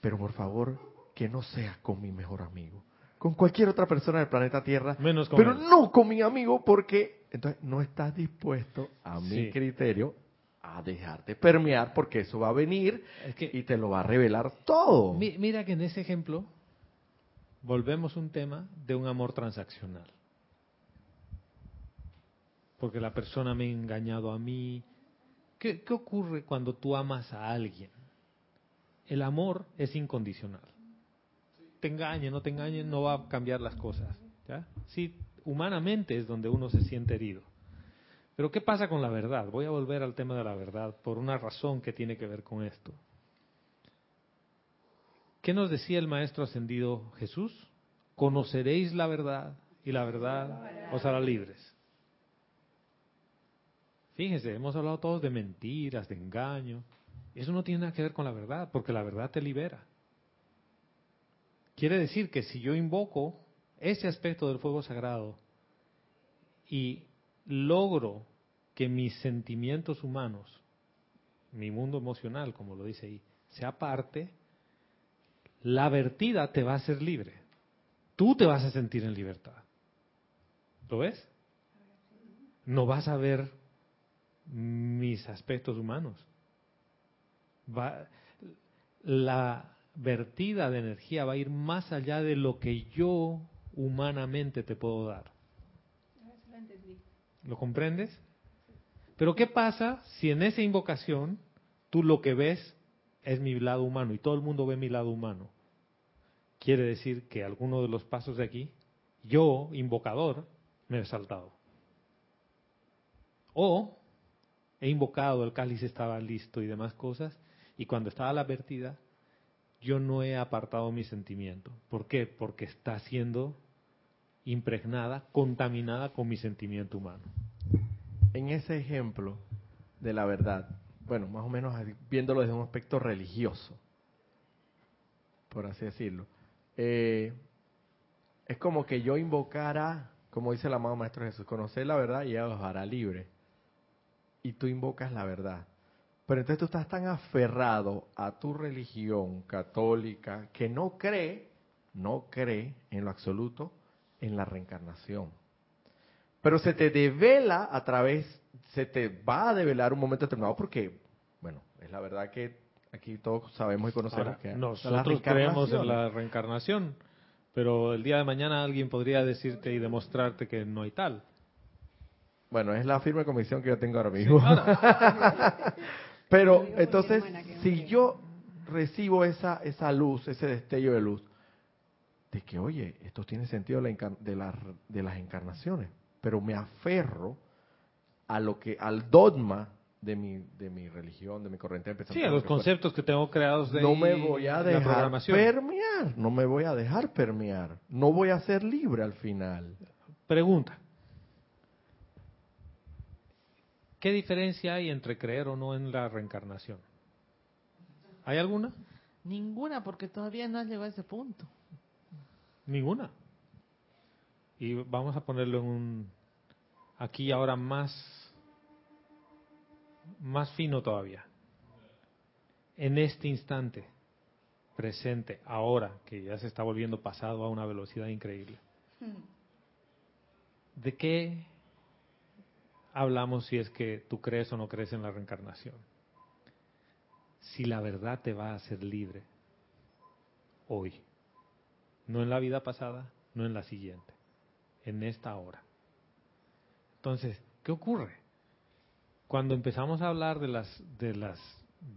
pero por favor, que no sea con mi mejor amigo. Con cualquier otra persona del planeta Tierra. Menos con pero él. no con mi amigo porque entonces no estás dispuesto, a mi criterio, a dejarte permear porque eso va a venir Es que- y te lo va a revelar todo. Mi- Mira que en ese ejemplo volvemos a un tema de un amor transaccional. porque la persona me ha engañado a mí. ¿Qué, qué ocurre cuando tú amas a alguien? El amor es incondicional. Te engañe, no te engañe, no va a cambiar las cosas. ¿ya? Sí, humanamente es donde uno se siente herido. Pero ¿qué pasa con la verdad? Voy a volver al tema de la verdad por una razón que tiene que ver con esto. ¿Qué nos decía el Maestro Ascendido Jesús? Conoceréis la verdad y la verdad os hará libres. Fíjense, hemos hablado todos de mentiras, de engaño. Eso no tiene nada que ver con la verdad, porque la verdad te libera. Quiere decir que si yo invoco ese aspecto del fuego sagrado y logro que mis sentimientos humanos, mi mundo emocional, como lo dice ahí, sea parte, la vertida te va a hacer libre. Tú te vas a sentir en libertad. ¿Lo ves? No vas a ver mis aspectos humanos. Va, la vertida de energía va a ir más allá de lo que yo humanamente te puedo dar. ¿Lo comprendes? Pero ¿qué pasa si en esa invocación tú lo que ves es mi lado humano y todo el mundo ve mi lado humano? Quiere decir que alguno de los pasos de aquí, yo, invocador, me he saltado. O he invocado, el cáliz estaba listo y demás cosas, y cuando estaba la vertida, yo no he apartado mi sentimiento. ¿Por qué? Porque está siendo impregnada, contaminada con mi sentimiento humano. En ese ejemplo de la verdad, bueno, más o menos viéndolo desde un aspecto religioso, por así decirlo, eh, es como que yo invocara, como dice el amado Maestro Jesús, conocer la verdad y ella os hará libre. Y tú invocas la verdad. Pero entonces tú estás tan aferrado a tu religión católica que no cree, no cree en lo absoluto en la reencarnación. Pero se te devela a través, se te va a develar un momento determinado porque, bueno, es la verdad que aquí todos sabemos y conocemos Ahora, que nosotros creemos en la reencarnación, pero el día de mañana alguien podría decirte y demostrarte que no hay tal. Bueno, es la firme convicción que yo tengo ahora mismo. (laughs) pero entonces, si yo recibo esa, esa luz, ese destello de luz, de que, oye, esto tiene sentido de, la, de, la, de las encarnaciones, pero me aferro a lo que, al dogma de mi, de mi religión, de mi corriente de Sí, pensamiento. a los conceptos que tengo creados de no ahí, me voy a la dejar programación. permear, no me voy a dejar permear, no voy a ser libre al final. Pregunta. ¿Qué diferencia hay entre creer o no en la reencarnación? ¿Hay alguna? Ninguna, porque todavía no has llegado a ese punto. Ninguna. Y vamos a ponerlo en un aquí ahora más más fino todavía. En este instante presente, ahora que ya se está volviendo pasado a una velocidad increíble. ¿De qué hablamos si es que tú crees o no crees en la reencarnación? Si la verdad te va a hacer libre hoy, no en la vida pasada, no en la siguiente, en esta hora. Entonces, ¿qué ocurre? Cuando empezamos a hablar de las de las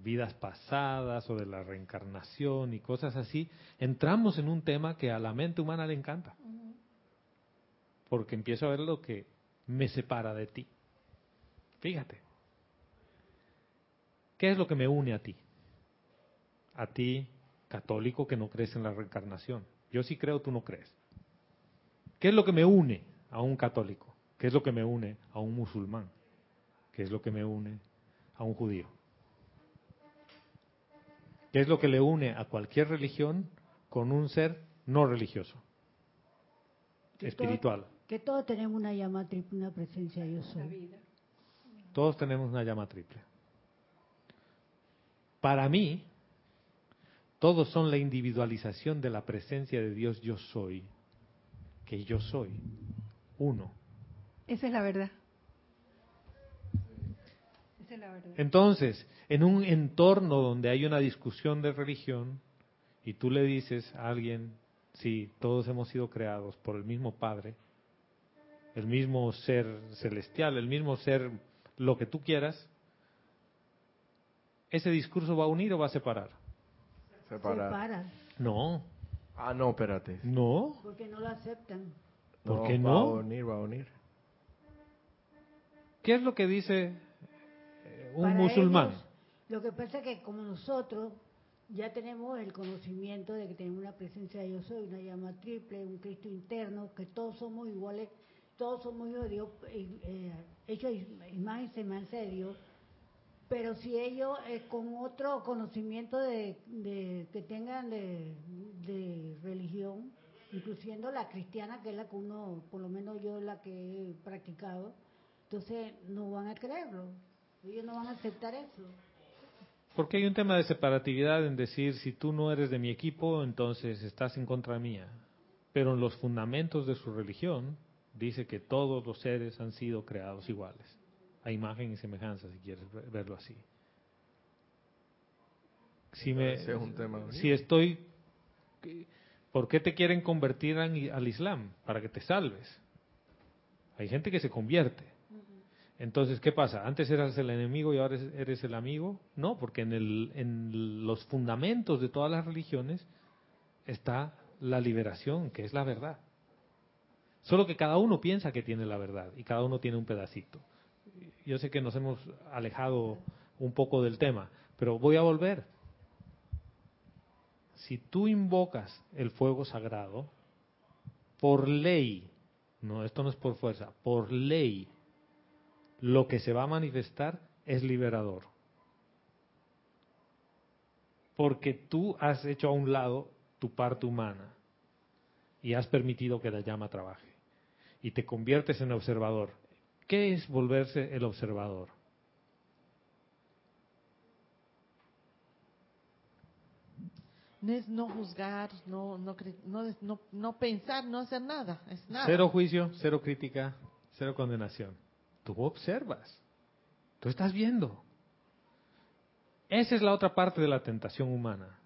vidas pasadas o de la reencarnación y cosas así, entramos en un tema que a la mente humana le encanta. Porque empiezo a ver lo que me separa de ti. Fíjate. ¿Qué es lo que me une a ti? A ti, católico, que no crees en la reencarnación. Yo sí creo, tú no crees. ¿Qué es lo que me une a un católico? ¿Qué es lo que me une a un musulmán? ¿Qué es lo que me une a un judío? ¿Qué es lo que le une a cualquier religión con un ser no religioso? Que espiritual. todo- que todos tenemos una llama triple, una presencia yo soy. Todos tenemos una llama triple. Para mí, todos son la individualización de la presencia de Dios yo soy, que yo soy, uno. Esa es la verdad. Esa es la verdad. Entonces, en un entorno donde hay una discusión de religión y tú le dices a alguien, sí, todos hemos sido creados por el mismo Padre, el mismo ser celestial, el mismo ser lo que tú quieras, ¿ese discurso va a unir o va a separar? Separar. Separan, No, Ah, no, espérate. no. porque no lo aceptan. ¿Por qué Va no? a unir, va a unir. ¿Qué es lo que dice eh, un Para musulmán? ellos, lo que pasa es que como nosotros ya tenemos el conocimiento de que tenemos una presencia de yo soy, una llama triple, un Cristo interno, que todos somos iguales, todos somos hijos de Dios, eh, eh, hechos imagen de Dios, pero si ellos eh, con otro conocimiento de, de- que tengan de, de religión, incluyendo la cristiana, que es la que uno, por lo menos yo la que he practicado, entonces no van a creerlo, ellos no van a aceptar eso. Porque hay un tema de separatividad en decir, si tú no eres de mi equipo, entonces estás en contra mía. Pero en los fundamentos de su religión dice que todos los seres han sido creados iguales, a imagen y semejanza, si quieres ve- verlo así. Si, me, Ese es un tema bonito. si estoy... ¿Por qué te quieren convertir en- al Islam? Para que te salves. Hay gente que se convierte. Entonces, ¿qué pasa? Antes eras el enemigo y ahora eres- eres el amigo. No, porque en, el, en los fundamentos de todas las religiones está la liberación, que es la verdad. Solo que cada uno piensa que tiene la verdad y cada uno tiene un pedacito. Yo sé que nos hemos alejado un poco del tema, pero voy a volver. Si tú invocas el fuego sagrado, por ley, no, esto no es por fuerza, por ley, lo que se va a manifestar es liberador. Porque tú has hecho a un lado tu parte humana y has permitido que la llama trabaje. Y te conviertes en observador. ¿Qué es volverse el observador? No es no juzgar, no, no, no, no pensar, no hacer nada. Es nada. Cero juicio, cero crítica, cero condenación. Tú observas. Tú estás viendo. Esa es la otra parte de la tentación humana,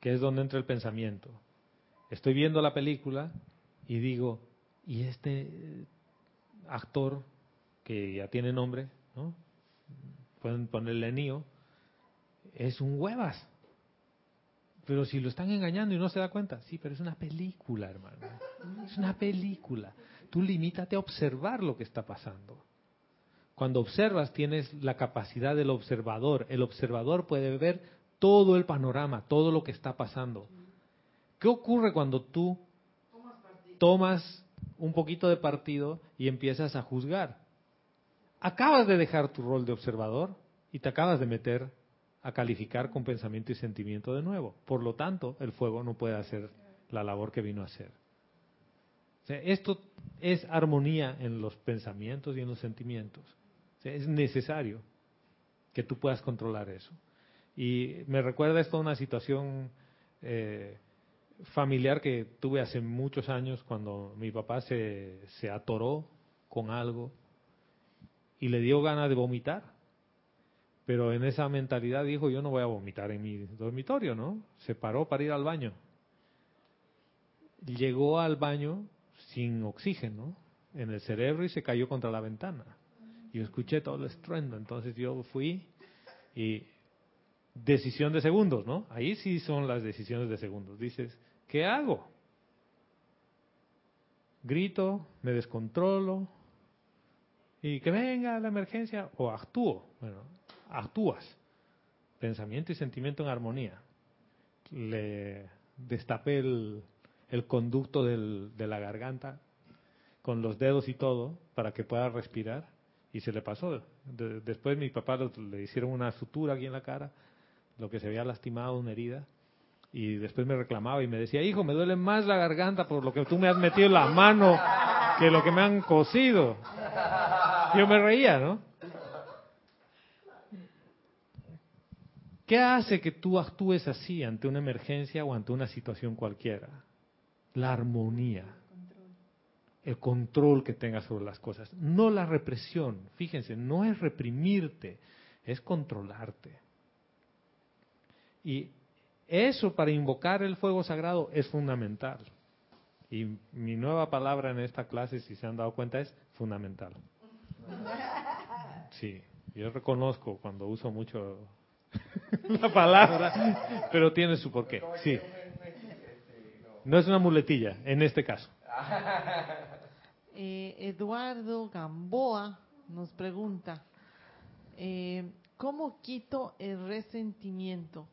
que es donde entra el pensamiento. Estoy viendo la película y digo, ¿y este eh, actor que ya tiene nombre, ¿no? Pueden ponerle Nio, es un huevas. Pero si lo están engañando y no se da cuenta, sí, pero es una película, hermano. Es una película. Tú limítate a observar lo que está pasando. Cuando observas tienes la capacidad del observador. El observador puede ver todo el panorama, todo lo que está pasando. ¿Qué ocurre cuando tú tomas un poquito de partido y empiezas a juzgar? Acabas de dejar tu rol de observador y te acabas de meter a calificar con pensamiento y sentimiento de nuevo. Por lo tanto, el fuego no puede hacer la labor que vino a hacer. Esto es armonía en los pensamientos y en los sentimientos. Es necesario que tú puedas controlar eso. Y me recuerda esto a una situación eh, familiar que tuve hace muchos años cuando mi papá se, se atoró con algo y le dio ganas de vomitar. Pero en esa mentalidad dijo, yo no voy a vomitar en mi dormitorio, ¿no? Se paró para ir al baño. Llegó al baño sin oxígeno en el cerebro y se cayó contra la ventana. Yo escuché todo el estruendo, entonces yo fui y decisión de segundos, ¿no? Ahí sí son las decisiones de segundos. Dices, ¿qué hago? Grito, me descontrolo y que venga la emergencia o actúo. Bueno, actúas. Pensamiento y sentimiento en armonía. Le destapé el, el conducto del- de la garganta con los dedos y todo para que pueda respirar y se le pasó. De- después mi papá le hicieron una sutura aquí en la cara, lo que se había lastimado, una herida. Y después me reclamaba y me decía, hijo, me duele más la garganta por lo que tú me has metido en la mano que lo que me han cosido. Yo me reía, ¿no? ¿Qué hace que tú actúes así ante una emergencia o ante una situación cualquiera? La armonía, el control que tengas sobre las cosas, no la represión. Fíjense, no es reprimirte, es controlarte. Y eso para invocar el fuego sagrado es fundamental. Y mi nueva palabra en esta clase, si se han dado cuenta, es fundamental. Sí, yo reconozco cuando uso mucho (laughs) la palabra, pero tiene su porqué. Sí. No es una muletilla, en este caso. (laughs) Eh, Eduardo Gamboa nos pregunta, eh, ¿cómo quito el resentimiento?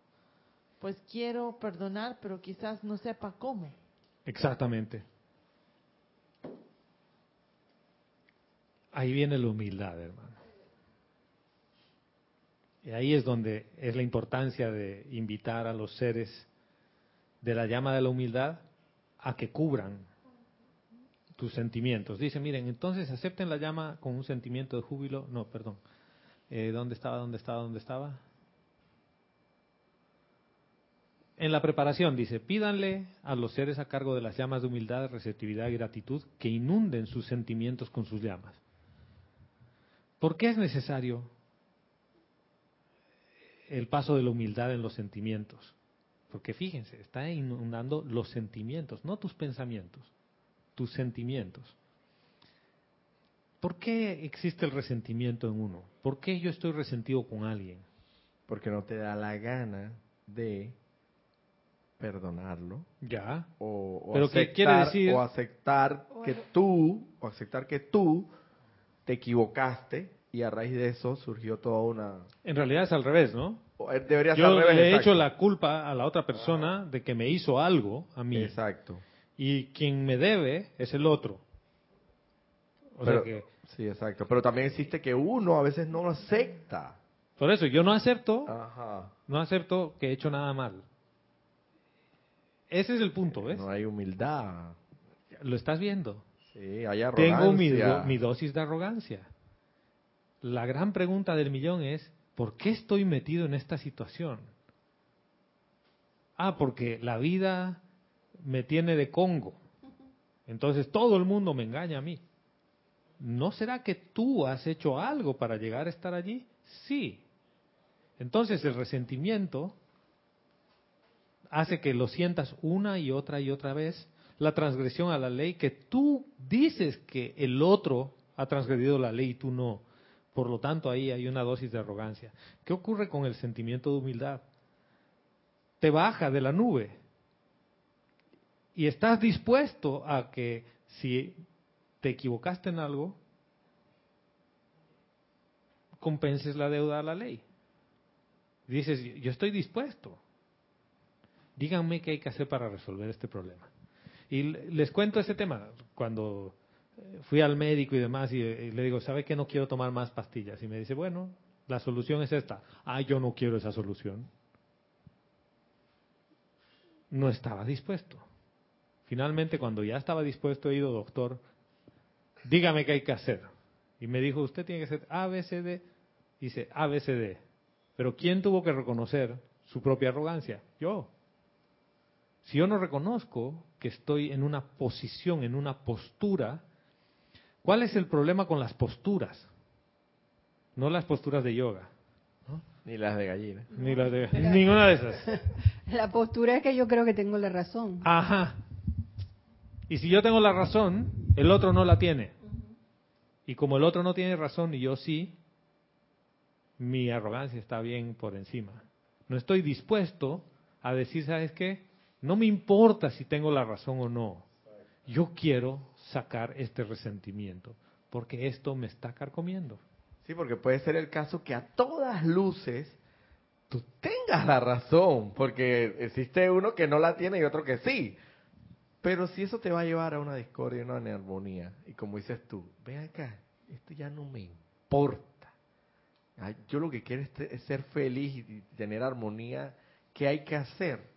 Pues quiero perdonar, pero quizás no sepa cómo. Exactamente. Ahí viene la humildad, hermano. Y ahí es donde es la importancia de invitar a los seres de la llama de la humildad a que cubran tus sentimientos. Dice, miren, entonces acepten la llama con un sentimiento de júbilo. No, perdón. Eh, ¿Dónde estaba? ¿Dónde estaba? ¿Dónde estaba? En la preparación dice, pídanle a los seres a cargo de las llamas de humildad, receptividad y gratitud que inunden sus sentimientos con sus llamas. ¿Por qué es necesario el paso de la humildad en los sentimientos? Porque fíjense, está inundando los sentimientos, no tus pensamientos, tus sentimientos. ¿Por qué existe el resentimiento en uno? ¿Por qué yo estoy resentido con alguien? Porque no te da la gana de perdonarlo Ya. o, o Pero ¿qué aceptar, quiere decir? o aceptar que tú o aceptar que tú te equivocaste y a raíz de eso surgió toda una En realidad es al revés, ¿no? eh, debería ser Yo al revés, le he exacto. hecho la culpa a la otra persona de que me hizo algo a mí. exacto Y quien me debe es el otro. O Pero- sea que, sí exacto pero también existe que uno a veces no lo acepta por eso yo no acepto, ajá no acepto que he hecho nada mal. Ese es el punto, ¿ves? no hay humildad Lo estás viendo. sí hay arrogancia Tengo mi, do- mi dosis de arrogancia. La gran pregunta del millón es, ¿por qué estoy metido en esta situación? Ah, porque la vida me tiene de Congo. Entonces todo el mundo me engaña a mí. ¿No será que tú has hecho algo para llegar a estar allí? Sí. Entonces el resentimiento hace que lo sientas una y otra y otra vez, la transgresión a la ley, que tú dices que el otro ha transgredido la ley y tú no. Por lo tanto, ahí hay una dosis de arrogancia. ¿Qué ocurre con el sentimiento de humildad? Te baja de la nube y estás dispuesto a que si te equivocaste en algo, compenses la deuda a la ley. Dices, yo estoy dispuesto. Díganme qué hay que hacer para resolver este problema. Y le- les cuento ese tema. Cuando eh, fui al médico y demás, y, eh, le digo, ¿sabe que no quiero tomar más pastillas? Y me dice, bueno, la solución es esta. Ah, yo no quiero esa solución. No estaba dispuesto. Finalmente, cuando ya estaba dispuesto, he ido, doctor, dígame qué hay que hacer. Y me dijo, usted tiene que hacer A, B, C, D. Dice, A, B, C, D. Pero ¿quién tuvo que reconocer su propia arrogancia? Yo. Si yo no reconozco que estoy en una posición, en una postura, ¿cuál es el problema con las posturas? No las posturas de yoga, ni las de gallina ni las de ninguna de esas. (laughs) La postura es que yo creo que tengo la razón. Ajá. Y si yo tengo la razón, el otro no la tiene. Y como el otro no tiene razón y yo sí, mi arrogancia está bien por encima. No estoy dispuesto a decir, ¿sabes qué? No me importa si tengo la razón o no. Yo quiero sacar este resentimiento, porque esto me está carcomiendo. Sí, porque puede ser el caso que a todas luces tú tengas la razón, porque existe uno que no la tiene y otro que sí. Pero si eso te va a llevar a una discordia y una armonía, y como dices tú, ven acá, esto ya no me importa. Yo lo que quiero es, es ser feliz y tener armonía. ¿Qué hay que hacer?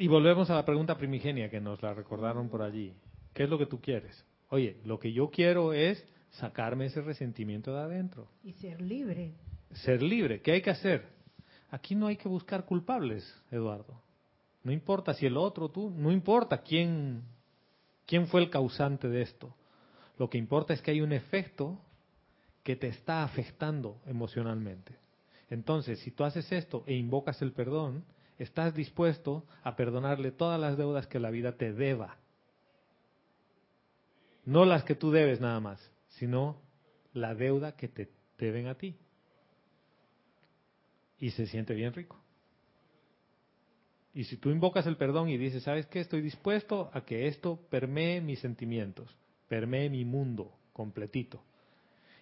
Y volvemos a la pregunta primigenia que nos la recordaron por allí. ¿Qué es lo que tú quieres? Oye, lo que yo quiero es sacarme ese resentimiento de adentro. Y ser libre. Ser libre. ¿Qué hay que hacer? Aquí no hay que buscar culpables, Eduardo. No importa si el otro, tú, no importa quién, quién fue el causante de esto. Lo que importa es que hay un efecto que te está afectando emocionalmente. Entonces, si tú haces esto e invocas el perdón, estás dispuesto a perdonarle todas las deudas que la vida te deba. No las que tú debes nada más, sino la deuda que te deben a ti. Y se siente bien rico. Y si tú invocas el perdón y dices, ¿sabes qué? Estoy dispuesto a que esto permee mis sentimientos, permee mi mundo completito.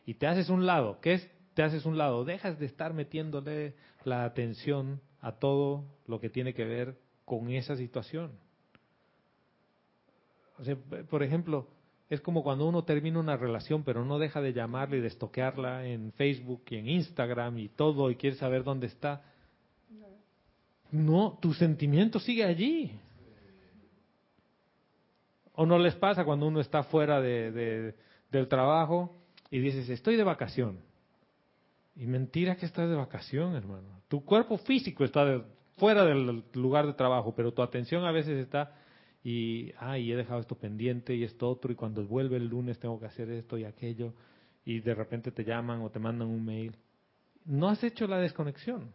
Y te haces un lado, ¿qué es? Te haces un lado, dejas de estar metiéndole la atención a todo lo que tiene que ver con esa situación. O sea, por ejemplo, es como cuando uno termina una relación, pero no deja de llamarla y de estoquearla en Facebook y en Instagram y todo, y quiere saber dónde está. No, tu sentimiento sigue allí. ¿O no les pasa cuando uno está fuera de, de, del trabajo y dices, estoy de vacación? Y mentira que estás de vacación, hermano. Tu cuerpo físico está de, fuera del lugar de trabajo, pero tu atención a veces está y, ay, he dejado esto pendiente y esto otro, y cuando vuelve el lunes tengo que hacer esto y aquello, y de repente te llaman o te mandan un mail. No has hecho la desconexión.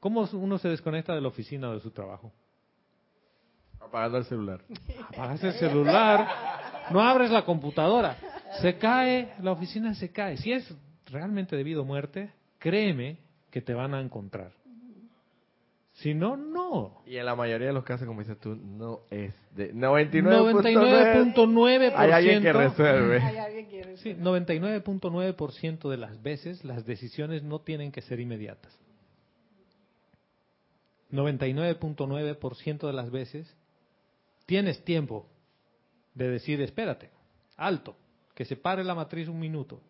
¿Cómo uno se desconecta de la oficina o de su trabajo? Apagando el celular. Apagas el celular, no abres la computadora, se cae, la oficina se cae. Si es realmente debido a muerte, créeme que te van a encontrar. Si no, no. Y en la mayoría de los casos, como dices tú, no es de 99.9. 99.9%. Hay alguien que resuelve. Hay alguien que Sí, 99.9% de las veces las decisiones no tienen que ser inmediatas. 99.9% de las veces tienes tiempo de decir, espérate, alto, que se pare la matriz un minuto.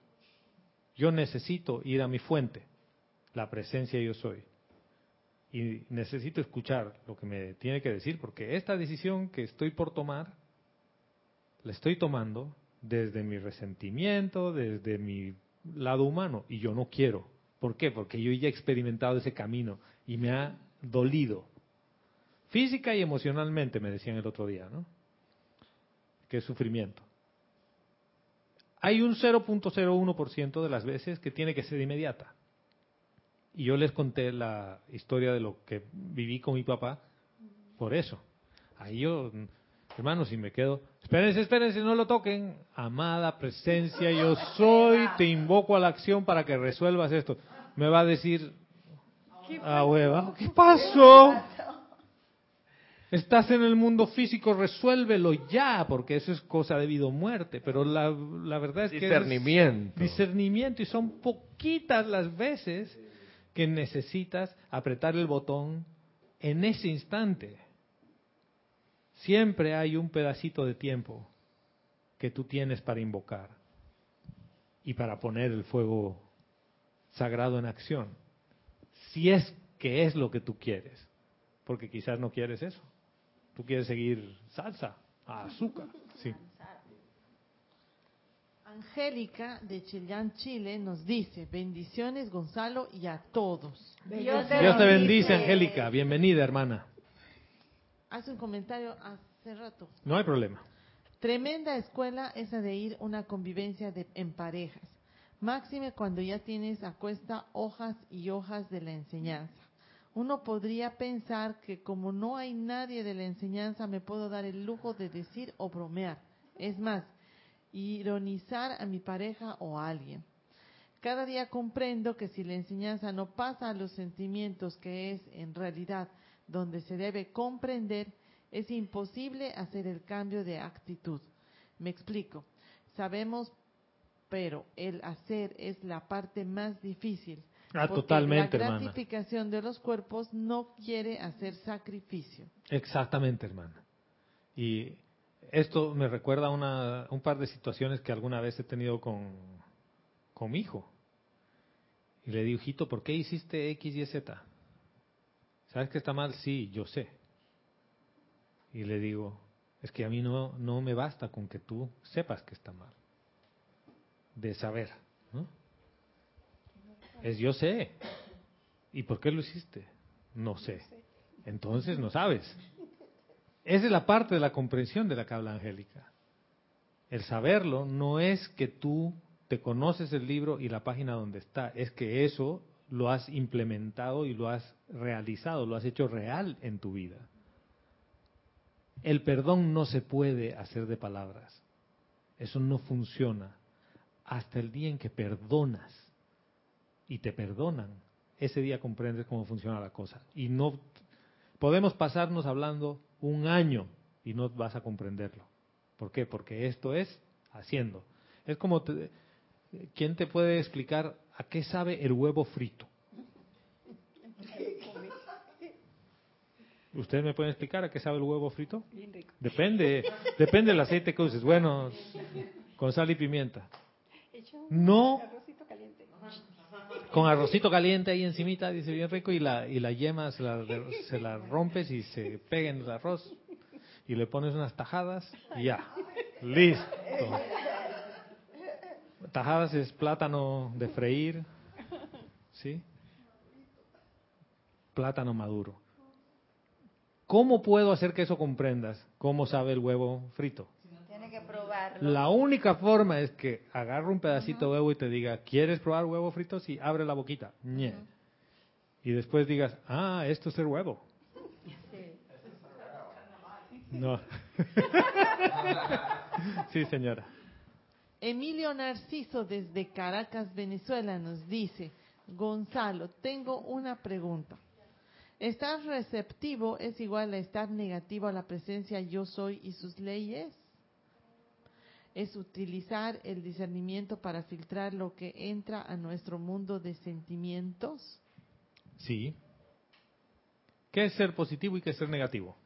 Yo necesito ir a mi fuente, la presencia yo soy. Y necesito escuchar lo que me tiene que decir, porque esta decisión que estoy por tomar, la estoy tomando desde mi resentimiento, desde mi lado humano, y yo no quiero. ¿Por qué? Porque yo ya he experimentado ese camino y me ha dolido. Física y emocionalmente, me decían el otro día, ¿no? Qué sufrimiento. Hay un 0.01% de las veces que tiene que ser inmediata. Y yo les conté la historia de lo que viví con mi papá por eso. Ahí yo, hermanos, si me quedo, espérense, espérense, no lo toquen. Amada presencia, yo soy, te invoco a la acción para que resuelvas esto. Me va a decir, ah, hueva, ¿qué pasó? Estás en el mundo físico, resuélvelo ya, porque eso es cosa de vida o muerte. Pero la, la verdad es que... Discernimiento. Es discernimiento y son poquitas las veces que necesitas apretar el botón en ese instante. Siempre hay un pedacito de tiempo que tú tienes para invocar y para poner el fuego sagrado en acción. Si es que es lo que tú quieres, porque quizás no quieres eso. Tú quieres seguir salsa, azúcar, sí. Angélica de Chillán, Chile, nos dice, bendiciones Gonzalo y a todos. Dios Dios te bendice, Angélica. Bienvenida, hermana. Hace un comentario hace rato. No hay problema. Tremenda escuela esa de ir una convivencia de, en parejas. Máxime cuando ya tienes a cuesta hojas y hojas de la enseñanza. Uno podría pensar que como no hay nadie de la enseñanza me puedo dar el lujo de decir o bromear. Es más, ironizar a mi pareja o a alguien. Cada día comprendo que si la enseñanza no pasa a los sentimientos que es en realidad donde se debe comprender, es imposible hacer el cambio de actitud. Me explico. Sabemos, pero el hacer es la parte más difícil. Ah, porque totalmente, La hermana. gratificación de los cuerpos no quiere hacer sacrificio. Exactamente, hermana. Y esto me recuerda una, un par de situaciones que alguna vez he tenido con, con mi hijo. Y le digo, hijito, ¿por qué hiciste X, Y, Z? ¿Sabes que está mal? Sí, yo sé. Y le digo, es que a mí no, no me basta con que tú sepas que está mal. De saber, ¿no? Es yo sé. ¿Y por qué lo hiciste? No sé. Entonces no sabes. Esa es la parte de la comprensión de la que habla Angélica. El saberlo no es que tú te conoces el libro y la página donde está, es que eso lo has implementado y lo has realizado, lo has hecho real en tu vida. El perdón no se puede hacer de palabras. Eso no funciona. Hasta el día en que perdonas y te perdonan, ese día comprendes cómo funciona la cosa. Y no podemos pasarnos hablando un año y no vas a comprenderlo. ¿Por qué? Porque esto es haciendo. Es como, te- ¿quién te puede explicar a qué sabe el huevo frito? ¿Ustedes me pueden explicar a qué sabe el huevo frito? Bien rico. Depende, depende del aceite que uses. Bueno, con sal y pimienta. No. Con arrocito caliente ahí encimita, dice bien rico, y la, y la yema se la, rompes y se pega en el arroz. Y le pones unas tajadas y ya. Listo. Tajadas es plátano de freír, ¿sí? Plátano maduro. ¿Cómo puedo hacer que eso comprendas? ¿Cómo sabe el huevo frito? Probarlo. La única forma es que agarre un pedacito de huevo y te diga, ¿quieres probar huevo frito? Sí, abre la boquita. Y después digas, ah, esto es el huevo. No. (laughs) sí, señora. Emilio Narciso desde Caracas, Venezuela nos dice, Gonzalo, tengo una pregunta. ¿Estar receptivo es igual a estar negativo a la presencia yo soy y sus leyes? ¿Es utilizar el discernimiento para filtrar lo que entra a nuestro mundo de sentimientos? Sí. ¿Qué es ser positivo y qué es ser negativo?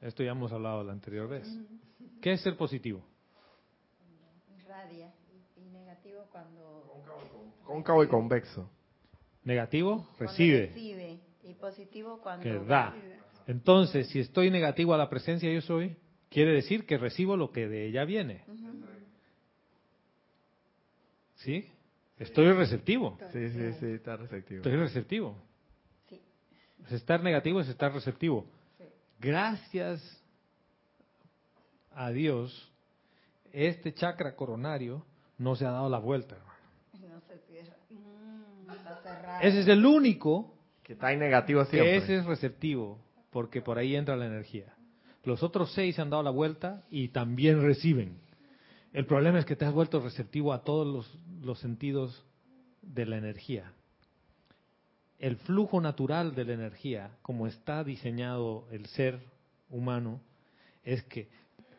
Esto ya hemos hablado la anterior vez. ¿Qué es ser positivo? Radia. Y negativo cuando, Cóncavo y convexo. Negativo, cuando recibe, recibe. Y positivo cuando que da. Entonces, si estoy negativo a la presencia yo soy, quiere decir que recibo lo que de ella viene. ¿Sí? Estoy receptivo. Sí, sí, sí, está receptivo. Estoy receptivo. Sí. Estar negativo es estar receptivo. Gracias a Dios, este chakra coronario no se ha dado la vuelta. hermano. No se cierra. Está cerrado. Ese es el único Que está en negativo que siempre. ese es receptivo, porque por ahí entra la energía. Los otros seis han dado la vuelta y también reciben. El problema es que te has vuelto receptivo a todos los, sentidos de la energía. El flujo natural de la energía, como está diseñado el ser humano, es que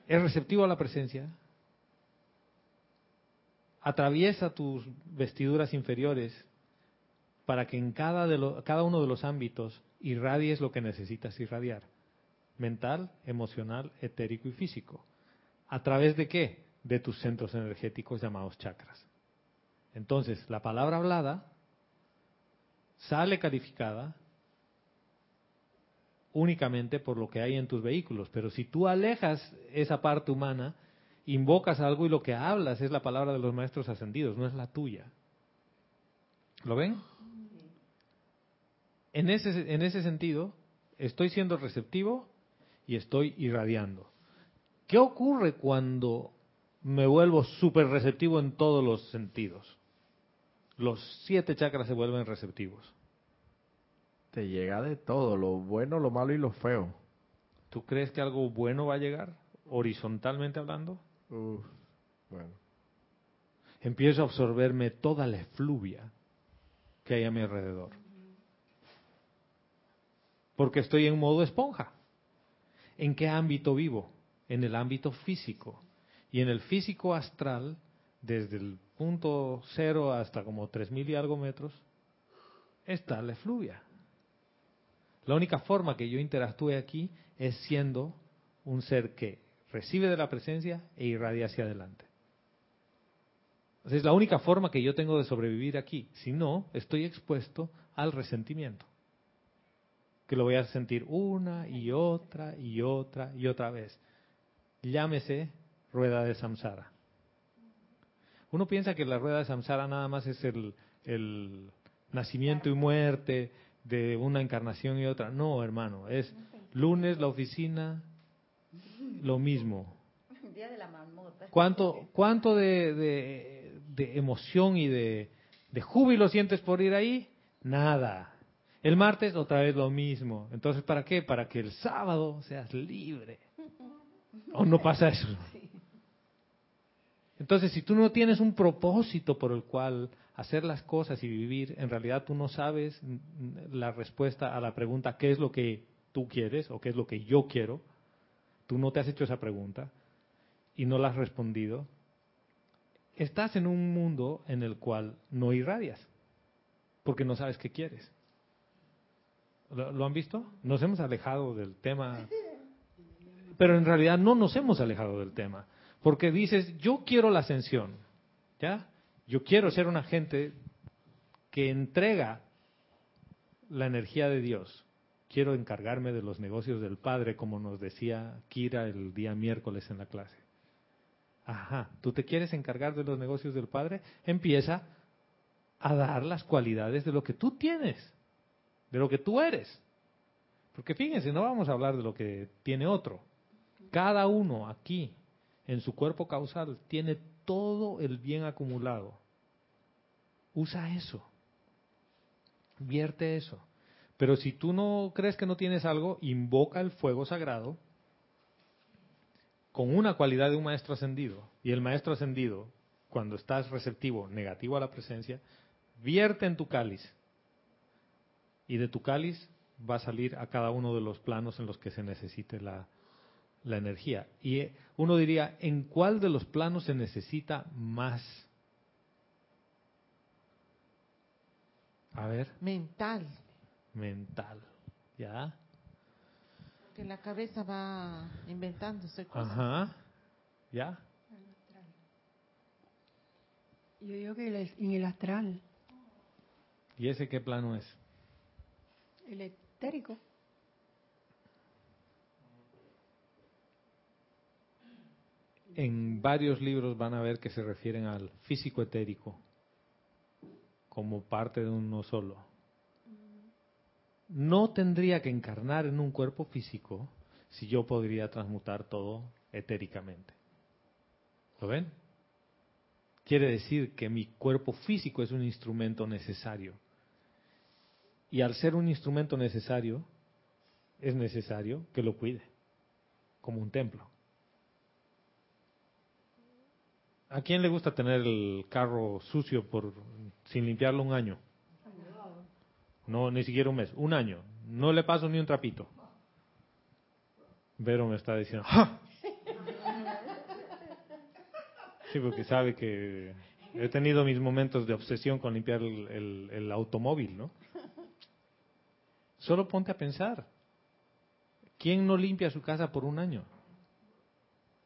es receptivo a la presencia, atraviesa tus vestiduras inferiores para que en cada, cada uno de los ámbitos irradies lo que necesitas irradiar. Mental, emocional, etérico y físico. ¿A través de qué? De tus centros energéticos llamados chakras. Entonces, la palabra hablada sale calificada únicamente por lo que hay en tus vehículos. Pero si tú alejas esa parte humana, invocas algo y lo que hablas es la palabra de los maestros ascendidos, no es la tuya. ¿Lo ven? En ese, en ese sentido, estoy siendo receptivo y estoy irradiando. ¿Qué ocurre cuando me vuelvo súper receptivo en todos los sentidos? Los siete chakras se vuelven receptivos. Te llega de todo, lo bueno, lo malo y lo feo. ¿Tú crees que algo bueno va a llegar, horizontalmente hablando? Uf, bueno. Empiezo a absorberme toda la efluvia que hay a mi alrededor. Porque estoy en modo esponja. ¿En qué ámbito vivo? En el ámbito físico. Y en el físico astral, desde el punto cero hasta como tres mil y algo metros, está la efluvia. La única forma que yo interactúe aquí es siendo un ser que recibe de la presencia e irradia hacia adelante. Esa es la única forma que yo tengo de sobrevivir aquí. Si no, estoy expuesto al resentimiento. Que lo voy a sentir una y otra y otra y otra vez. Llámese rueda de samsara. Uno piensa que la rueda de samsara nada más es el, el nacimiento y muerte de una encarnación y otra. No, hermano, es lunes la oficina, lo mismo. (laughs) Día de la marmota. ¿Cuánto, cuánto de, de- de emoción y de, de júbilo sientes por ir ahí? Nada. El martes otra vez lo mismo. Entonces, ¿para qué? Para que el sábado seas libre. (laughs) ¿O no pasa eso? Entonces, si tú no tienes un propósito por el cual hacer las cosas y vivir, en realidad tú no sabes la respuesta a la pregunta ¿qué es lo que tú quieres o qué es lo que yo quiero? Tú no te has hecho esa pregunta y no la has respondido. Estás en un mundo en el cual no irradias porque no sabes qué quieres. ¿Lo, lo han visto? Nos hemos alejado del tema, (laughs) pero en realidad no nos hemos alejado del tema. Porque dices, yo quiero la ascensión, ¿ya? Yo quiero ser un agente que entrega la energía de Dios. Quiero encargarme de los negocios del Padre, como nos decía Kira el día miércoles en la clase. Ajá, ¿tú te quieres encargar de los negocios del Padre? Empieza a dar las cualidades de lo que tú tienes, de lo que tú eres. Porque fíjense, no vamos a hablar de lo que tiene otro. Cada uno aquí en su cuerpo causal tiene todo el bien acumulado. Usa eso. Vierte eso. Pero si tú no crees que no tienes algo, invoca el fuego sagrado con una cualidad de un maestro ascendido. Y el maestro ascendido, cuando estás receptivo, negativo a la presencia, vierte en tu cáliz. Y de tu cáliz va a salir a cada uno de los planos en los que se necesite la, la energía. Y eh, uno diría, ¿en cuál de los planos se necesita más? A ver, Mental. mental. ¿Ya? Que la cabeza va inventándose cosas. Ajá. ¿Ya? Yo digo que el- en el astral, ¿Y ese qué plano es? el etérico. En varios libros van a ver que se refieren al físico etérico como parte de uno solo. No tendría que encarnar en un cuerpo físico si yo podría transmutar todo etéricamente. ¿Lo ven? Quiere decir que mi cuerpo físico es un instrumento necesario. Y al ser un instrumento necesario, es necesario que lo cuide, como un templo. ¿A quién le gusta tener el carro sucio por sin limpiarlo un año? No, ni siquiera un mes, un año. No le paso ni un trapito. Vero me está diciendo, ¡Ja! Sí, porque sabe que he tenido mis momentos de obsesión con limpiar el, el- el automóvil, ¿no? Solo ponte a pensar. ¿Quién no limpia su casa por un año?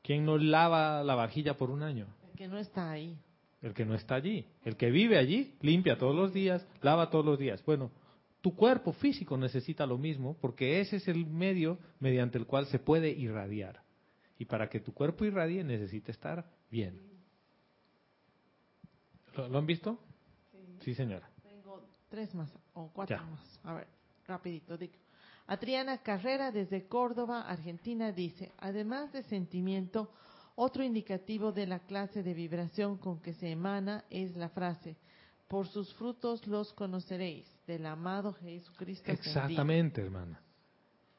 ¿Quién no lava la vajilla por un año? El que no está ahí. El que no está allí. El que vive allí, limpia todos los días, lava todos los días. Bueno, tu cuerpo físico necesita lo mismo porque ese es el medio mediante el cual se puede irradiar. Y para que tu cuerpo irradie necesita estar bien. ¿Lo, lo han visto? Sí, señora. Tengo tres más o cuatro Ya. más. A ver, rapidito. digo. Adriana Carrera desde Córdoba, Argentina, dice, además de sentimiento, otro indicativo de la clase de vibración con que se emana es la frase, por sus frutos los conoceréis, del amado Jesucristo. ascendido". Exactamente, hermana.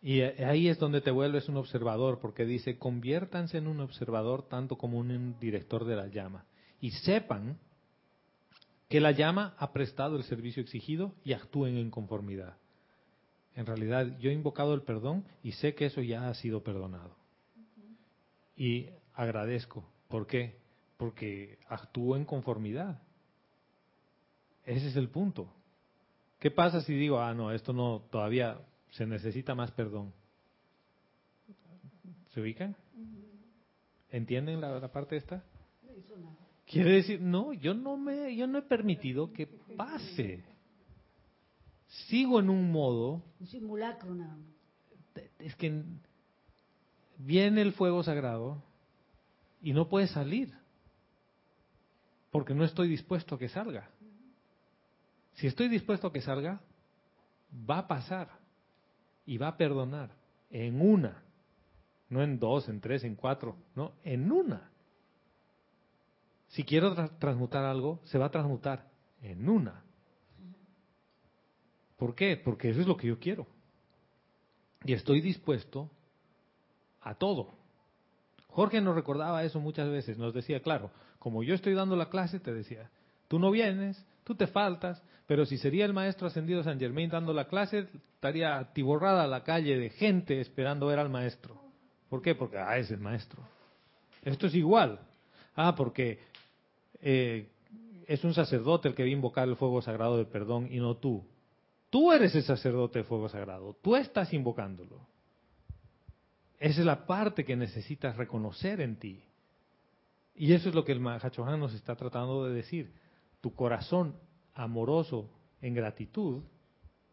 Y ahí es donde te vuelves un observador, porque dice, conviértanse en un observador tanto como un director de la llama. Y sepan que la llama ha prestado el servicio exigido y actúen en conformidad. En realidad, yo he invocado el perdón y sé que eso ya ha sido perdonado. Y agradezco. ¿Por qué? Porque actúo en conformidad. Ese es el punto. ¿Qué pasa si digo, ah, no, esto no, todavía se necesita más perdón? ¿Se ubican? ¿Entienden la, la parte esta? Quiere decir, no, yo no me, yo no he permitido que pase. Sigo en un modo, Un simulacro nada más. es que viene el fuego sagrado y no puede salir, porque no estoy dispuesto a que salga. Si estoy dispuesto a que salga, va a pasar y va a perdonar en una, no en dos, en tres, en cuatro, no, en una. Si quiero tra- transmutar algo, se va a transmutar en una. ¿Por qué? Porque eso es lo que yo quiero. Y estoy dispuesto a todo. Jorge nos recordaba eso muchas veces, nos decía, claro, como yo estoy dando la clase, te decía, tú no vienes, tú te faltas, pero si sería el maestro ascendido San Germain dando la clase, estaría atiborrada la calle de gente esperando ver al maestro. ¿Por qué? Porque, ah, es el maestro. Esto es igual. Ah, porque eh, es un sacerdote el que va a invocar el fuego sagrado del perdón y no tú. Tú eres el sacerdote del fuego sagrado, tú estás invocándolo. Esa es la parte que necesitas reconocer en ti. Y eso es lo que el Mahachohan nos está tratando de decir. Tu corazón amoroso en gratitud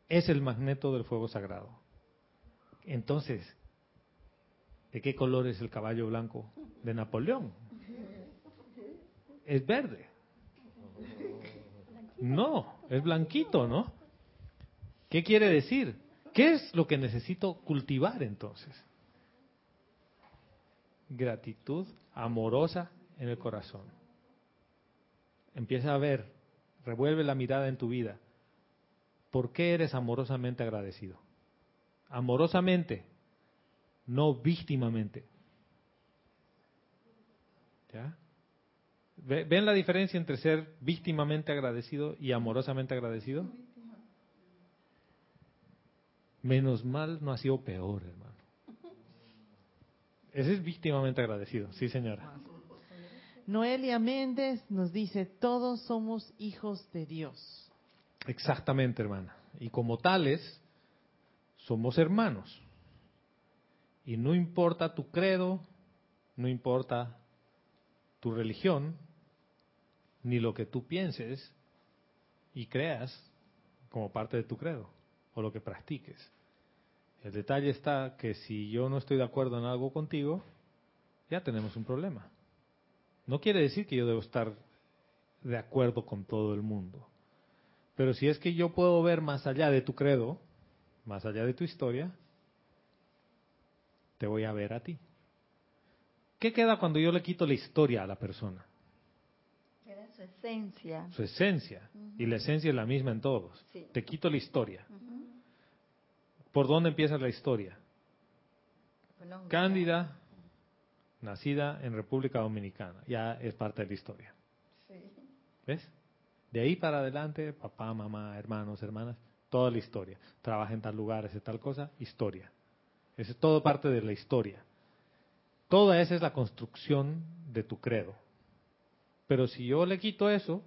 es el magneto del fuego sagrado. Entonces, ¿de qué color es el caballo blanco de Napoleón? Es verde. No, es blanquito, ¿no? ¿Qué quiere decir? ¿Qué es lo que necesito cultivar entonces? Gratitud amorosa en el corazón. Empieza a ver, revuelve la mirada en tu vida. ¿Por qué eres amorosamente agradecido? Amorosamente, no víctimamente. ¿Ya? ¿Ven la diferencia entre ser víctimamente agradecido y amorosamente agradecido? Menos mal no ha sido peor, hermano. Ese es víctimamente agradecido, sí señora. Noelia Méndez nos dice, todos somos hijos de Dios. Exactamente, hermana. Y como tales, somos hermanos. Y no importa tu credo, no importa tu religión, ni lo que tú pienses y creas como parte de tu credo o lo que practiques. El detalle está que si yo no estoy de acuerdo en algo contigo, ya tenemos un problema. No quiere decir que yo debo estar de acuerdo con todo el mundo. Pero si es que yo puedo ver más allá de tu credo, más allá de tu historia, te voy a ver a ti. ¿Qué queda cuando yo le quito la historia a la persona? Era su esencia. Su esencia. Y la esencia es la misma en todos. Sí. Te quito la historia. ¿Por dónde empieza la historia? Colombia. Cándida, nacida en República Dominicana, ya es parte de la historia. Sí. ¿Ves? De ahí para adelante, papá, mamá, hermanos, hermanas, toda la historia. Trabaja en tal lugar, hace tal cosa, historia. Es todo parte de la historia. Toda esa es la construcción de tu credo. Pero si yo le quito eso,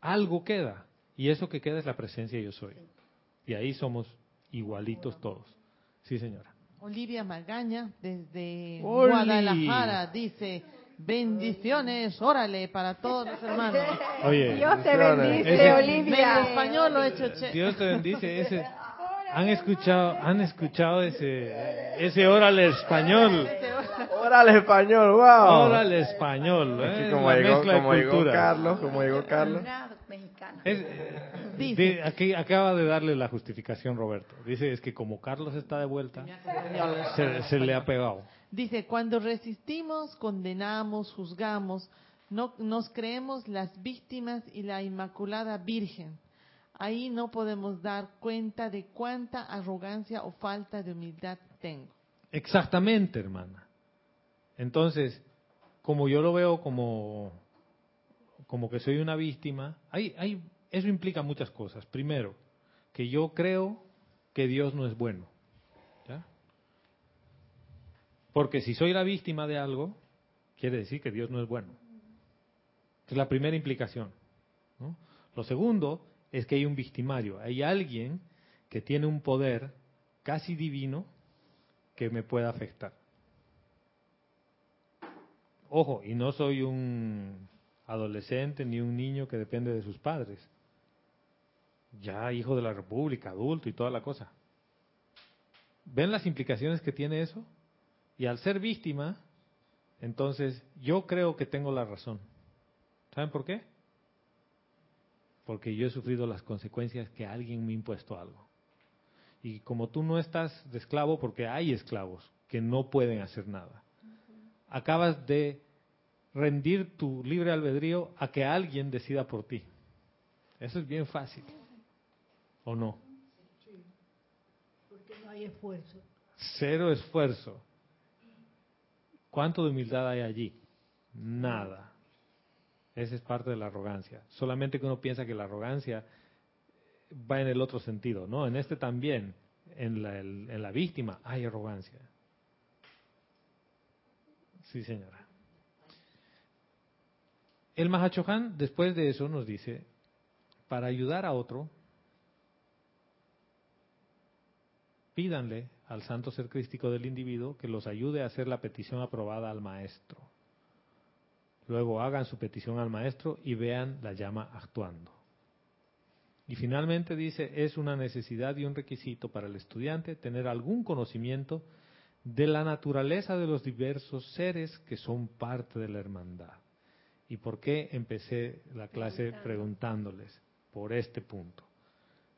algo queda. Y eso que queda es la presencia yo soy. Y ahí somos igualitos todos. Sí, señora. Olivia Magaña, desde Oli. Guadalajara, dice, bendiciones, órale, para todos los hermanos. (laughs) Oye, Dios te bendice, Ese- Olivia. En español lo he hecho che. Dios te bendice. Ese, han escuchado, han escuchado ese, ese órale español. Órale, español, wow. Órale español. Es que ¿eh? como La llegó, mezcla de como llegó. Carlos, como llegó Carlos. Una mexicana. Es- Dice. di- aquí acaba de darle la justificación Roberto. Dice es que como Carlos está de vuelta, se, se le ha pegado. Dice, cuando resistimos, condenamos, juzgamos, no, nos creemos las víctimas y la Inmaculada Virgen. Ahí no podemos dar cuenta de cuánta arrogancia o falta de humildad tengo. Exactamente, hermana. Entonces, como yo lo veo como, como que soy una víctima, hay, hay, eso implica muchas cosas. Primero, que yo creo que Dios no es bueno. Porque si soy la víctima de algo, quiere decir que Dios no es bueno. Es la primera implicación. Lo segundo es que hay un victimario, hay alguien que tiene un poder casi divino que me pueda afectar. Ojo, y no soy un adolescente ni un niño que depende de sus padres. Ya hijo de la República, adulto y toda la cosa. ¿Ven las implicaciones que tiene eso? Y al ser víctima, entonces yo creo que tengo la razón. ¿Saben por qué? Porque yo he sufrido las consecuencias que alguien me ha impuesto algo. Y como tú no estás de esclavo, porque hay esclavos que no pueden hacer nada, acabas de rendir tu libre albedrío a que alguien decida por ti. Eso es bien fácil. ¿O no? Porque no hay esfuerzo. Cero esfuerzo. ¿Cuánto de humildad hay allí? Nada. Esa es parte de la arrogancia. Solamente que uno piensa que la arrogancia va en el otro sentido, ¿no? En este también, en la, en la víctima, hay arrogancia. Sí, señora. El Mahachohan, después de eso, nos dice, para ayudar a otro, pídanle al santo ser crístico del individuo que los ayude a hacer la petición aprobada al maestro. Luego hagan su petición al maestro y vean la llama actuando. Y finalmente dice, es una necesidad y un requisito para el estudiante tener algún conocimiento de la naturaleza de los diversos seres que son parte de la hermandad. ¿Y por qué empecé la clase preguntándoles? Por este punto.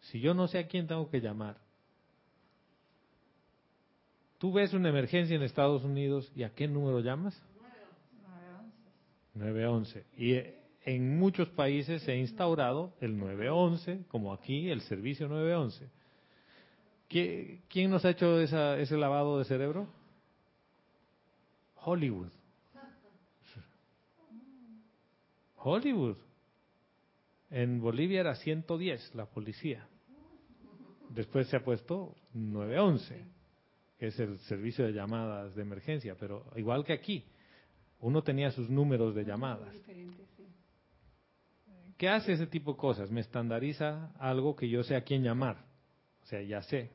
Si yo no sé a quién tengo que llamar, tú ves una emergencia en Estados Unidos y a qué número llamas? 911. Y en muchos países se ha instaurado el 911, como aquí el servicio 911. ¿Quién nos ha hecho ese lavado de cerebro? Hollywood. Hollywood. En Bolivia era 110 la policía. Después se ha puesto 911, que es el servicio de llamadas de emergencia, pero igual que aquí, uno tenía sus números de llamadas. ¿Qué hace ese tipo de cosas? Me estandariza algo que yo sé a quién llamar. O sea, ya sé.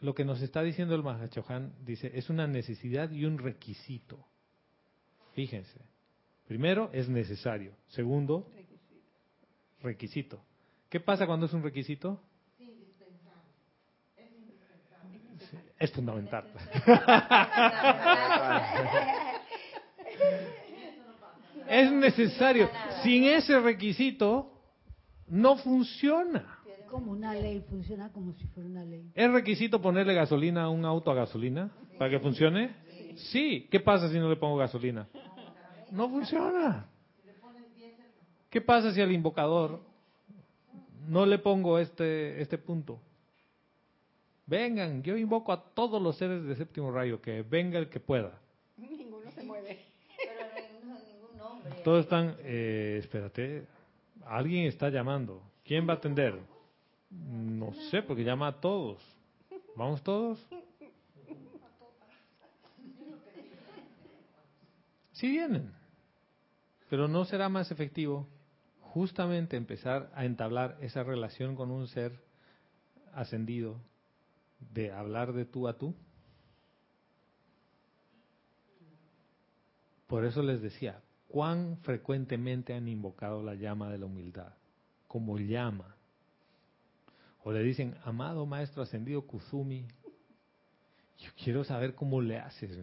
Lo que nos está diciendo el Mahachohan dice, es una necesidad y un requisito. Fíjense. Primero, es necesario. Segundo, requisito. ¿Qué pasa cuando es un requisito? Es fundamental. (laughs) es necesario. Sin ese requisito, no funciona. Como una ley, funciona como si fuera una ley. ¿Es requisito ponerle gasolina a un auto a gasolina para que funcione? Sí. ¿Qué pasa si no le pongo gasolina? No funciona. ¿Qué pasa si al invocador no le pongo este, este punto? Vengan, yo invoco a todos los seres de séptimo rayo, que venga el que pueda. Ninguno se mueve. Todos están, eh, espérate, alguien está llamando. ¿Quién va a atender? No sé, porque llama a todos. ¿Vamos todos? Sí vienen, pero no será más efectivo justamente empezar a entablar esa relación con un ser ascendido, de hablar de tú a tú. Por eso les decía, ¿cuán frecuentemente han invocado la llama de la humildad? Como llama. O le dicen, amado maestro ascendido Kuzumi, yo quiero saber cómo le haces.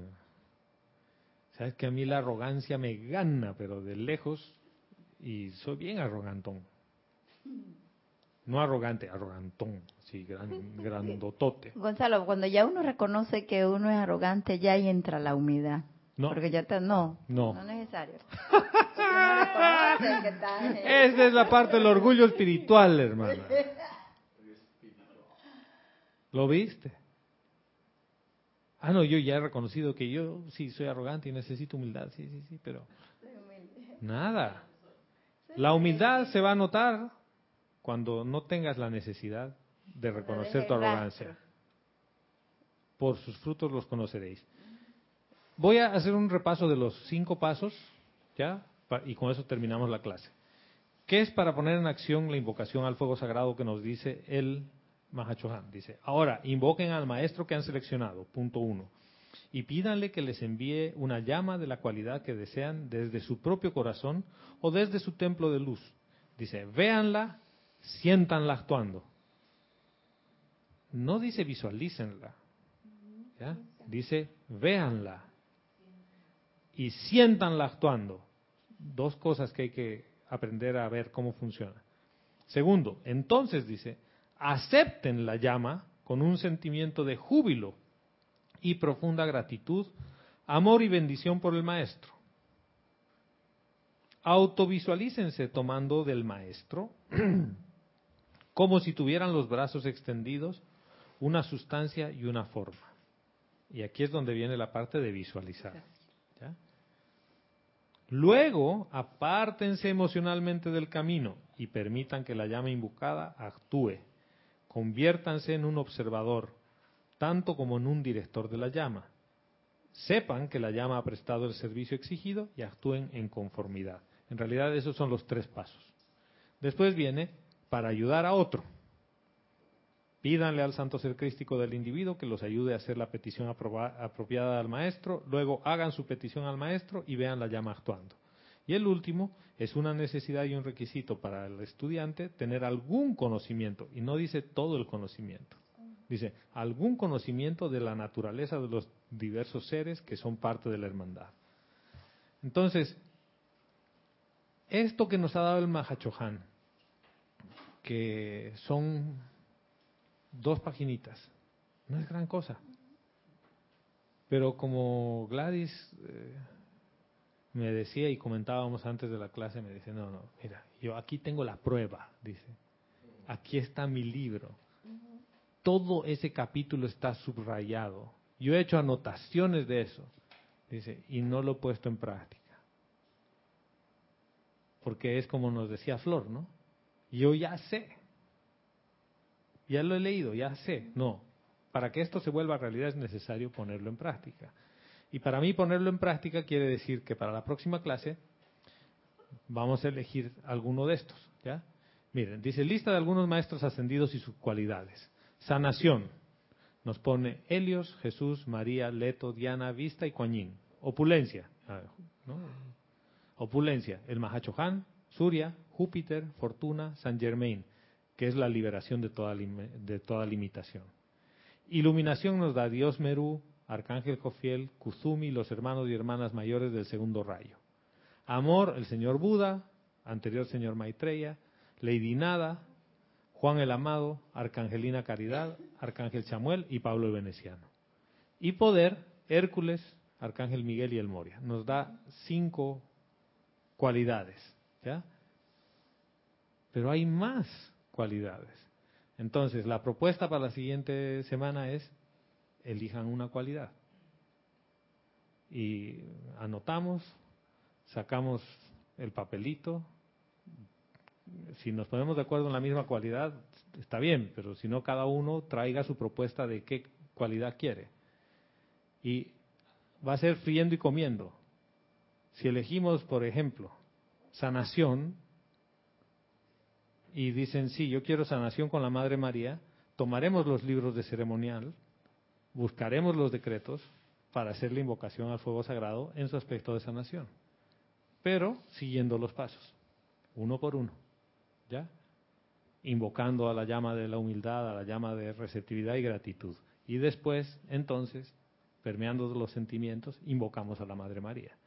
Sabes que a mí la arrogancia me gana, pero de lejos, y soy bien arrogantón. No arrogante, arrogantón, sí, gran, grandotote. Gonzalo, cuando ya uno reconoce que uno es arrogante, ya ahí entra la humildad. No. Porque ya está, no, no, no es necesario. (laughs) Esa es la parte del orgullo espiritual, hermana. ¿Lo viste? Ah, no, yo ya he reconocido que yo sí soy arrogante y necesito humildad, sí, sí, sí, pero nada. La humildad se va a notar cuando no tengas la necesidad de reconocer tu arrogancia. Por sus frutos los conoceréis. Voy a hacer un repaso de los cinco pasos, ¿ya? Y con eso terminamos la clase. ¿Qué es para poner en acción la invocación al fuego sagrado que nos dice el Mahachohan? Dice, ahora, invoquen al maestro que han seleccionado, punto uno, y pídanle que les envíe una llama de la cualidad que desean desde su propio corazón o desde su templo de luz. Dice, véanla, siéntanla actuando. No dice visualícenla, dice véanla y siéntanla actuando. Dos cosas que hay que aprender a ver cómo funciona. Segundo, entonces dice, acepten la llama con un sentimiento de júbilo y profunda gratitud, amor y bendición por el maestro. Autovisualícense tomando del maestro (clears throat) como si tuvieran los brazos extendidos, una sustancia y una forma. Y aquí es donde viene la parte de visualizar. ¿ya? Luego, apártense emocionalmente del camino y permitan que la llama invocada actúe. Conviértanse en un observador, tanto como en un director de la llama. Sepan que la llama ha prestado el servicio exigido y actúen en conformidad. En realidad esos son los tres pasos. Después viene para ayudar a otro. Pídanle al santo ser crístico del individuo que los ayude a hacer la petición apropiada al maestro, luego hagan su petición al maestro y vean la llama actuando. Y el último es una necesidad y un requisito para el estudiante tener algún conocimiento, y no dice todo el conocimiento, dice algún conocimiento de la naturaleza de los diversos seres que son parte de la hermandad. Entonces, esto que nos ha dado el Mahachohan, que son dos paginitas, no es gran cosa. Pero como Gladys eh, me decía y comentábamos antes de la clase, me dice, no, no, mira, yo aquí tengo la prueba, dice, aquí está mi libro. Todo ese capítulo está subrayado. Yo he hecho anotaciones de eso, dice, y no lo he puesto en práctica. Porque es como nos decía Flor, ¿no? Yo ya sé. Ya lo he leído, ya sé. No. Para que esto se vuelva realidad es necesario ponerlo en práctica. Y para mí ponerlo en práctica quiere decir que para la próxima clase vamos a elegir alguno de estos, ¿ya? Miren, dice lista de algunos maestros ascendidos y sus cualidades. Sanación. Nos pone Helios, Jesús, María, Leto, Diana, Vista y Coañín. Opulencia. ¿no? Opulencia. El Mahachohan, Surya, Júpiter, Fortuna, San Germain, que es la liberación de toda, de toda limitación. Iluminación nos da Dios Merú, Arcángel Jofiel, Kuzumi, los hermanos y hermanas mayores del segundo rayo. Amor, el señor Buda, anterior señor Maitreya, Lady Nada, Juan el Amado, Arcangelina Caridad, Arcángel Chamuel y Pablo el Veneciano. Y poder, Hércules, Arcángel Miguel y el Moria. Nos da cinco cualidades, ¿ya? Pero hay más cualidades. Entonces, la propuesta para la siguiente semana es elijan una cualidad. Y anotamos, sacamos el papelito. Si nos ponemos de acuerdo en la misma cualidad, está bien, pero si no, cada uno traiga su propuesta de qué cualidad quiere. Y va a ser friendo y comiendo. Si elegimos, por ejemplo, sanación, y dicen, sí, yo quiero sanación con la Madre María, tomaremos los libros de ceremonial, buscaremos los decretos para hacer la invocación al fuego sagrado en su aspecto de sanación, pero siguiendo los pasos, uno por uno, ¿ya? Invocando a la llama de la humildad, a la llama de receptividad y gratitud. Y después, entonces, permeando los sentimientos, invocamos a la Madre María.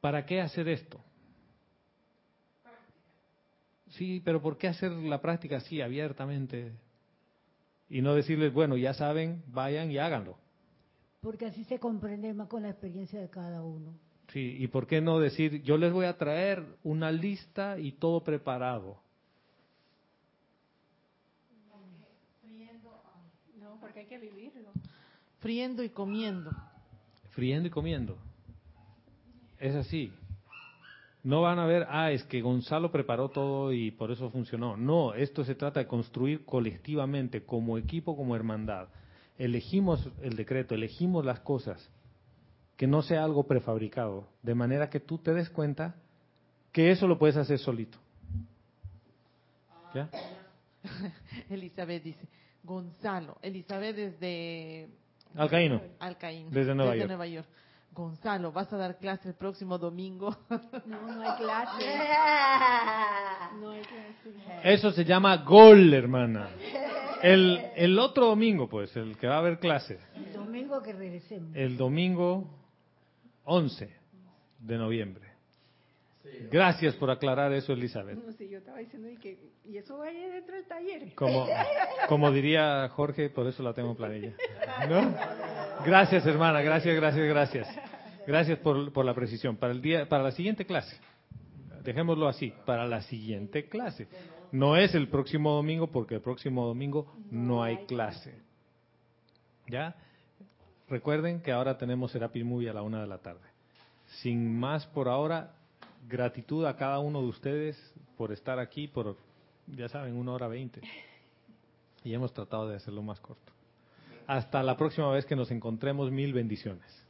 ¿Para qué hacer esto? Sí, pero ¿por qué hacer la práctica así, abiertamente? Y no decirles, bueno, ya saben, vayan y háganlo. Porque así se comprende más con la experiencia de cada uno. Sí, y ¿por qué no decir, yo les voy a traer una lista y todo preparado? No, porque hay que vivirlo. Friendo y comiendo. Friendo y comiendo. Es así. No van a ver, ah, es que Gonzalo preparó todo y por eso funcionó. No, esto se trata de construir colectivamente, como equipo, como hermandad. Elegimos el decreto, elegimos las cosas, que no sea algo prefabricado, de manera que tú te des cuenta que eso lo puedes hacer solito. ¿Ya? (laughs) Elizabeth dice, Gonzalo, Elizabeth desde Alcaíno, Alcaín, Desde Nueva York. Nueva York. Gonzalo, ¿vas a dar clase el próximo domingo? (laughs) No, no hay clase. (laughs) No hay clase. eso se llama gol, hermana. El, el otro domingo, pues, el que va a haber clase, El domingo que regresemos. el domingo 11 de noviembre. Gracias por aclarar eso, Elizabeth. No, sí, yo estaba diciendo y que y eso va ahí dentro del taller. Como, (laughs) como diría Jorge, por eso la tengo en planilla. ¿No? Gracias, hermana, gracias, gracias, gracias. Gracias por, por la precisión. Para, el día, para la siguiente clase, dejémoslo así, para la siguiente clase. No es el próximo domingo porque el próximo domingo no hay clase. ¿Ya? recuerden que ahora tenemos Serapis Movie a la una de la tarde. Sin más por ahora, gratitud a cada uno de ustedes por estar aquí por, ya saben, una hora veinte. Y hemos tratado de hacerlo más corto. Hasta la próxima vez que nos encontremos, mil bendiciones.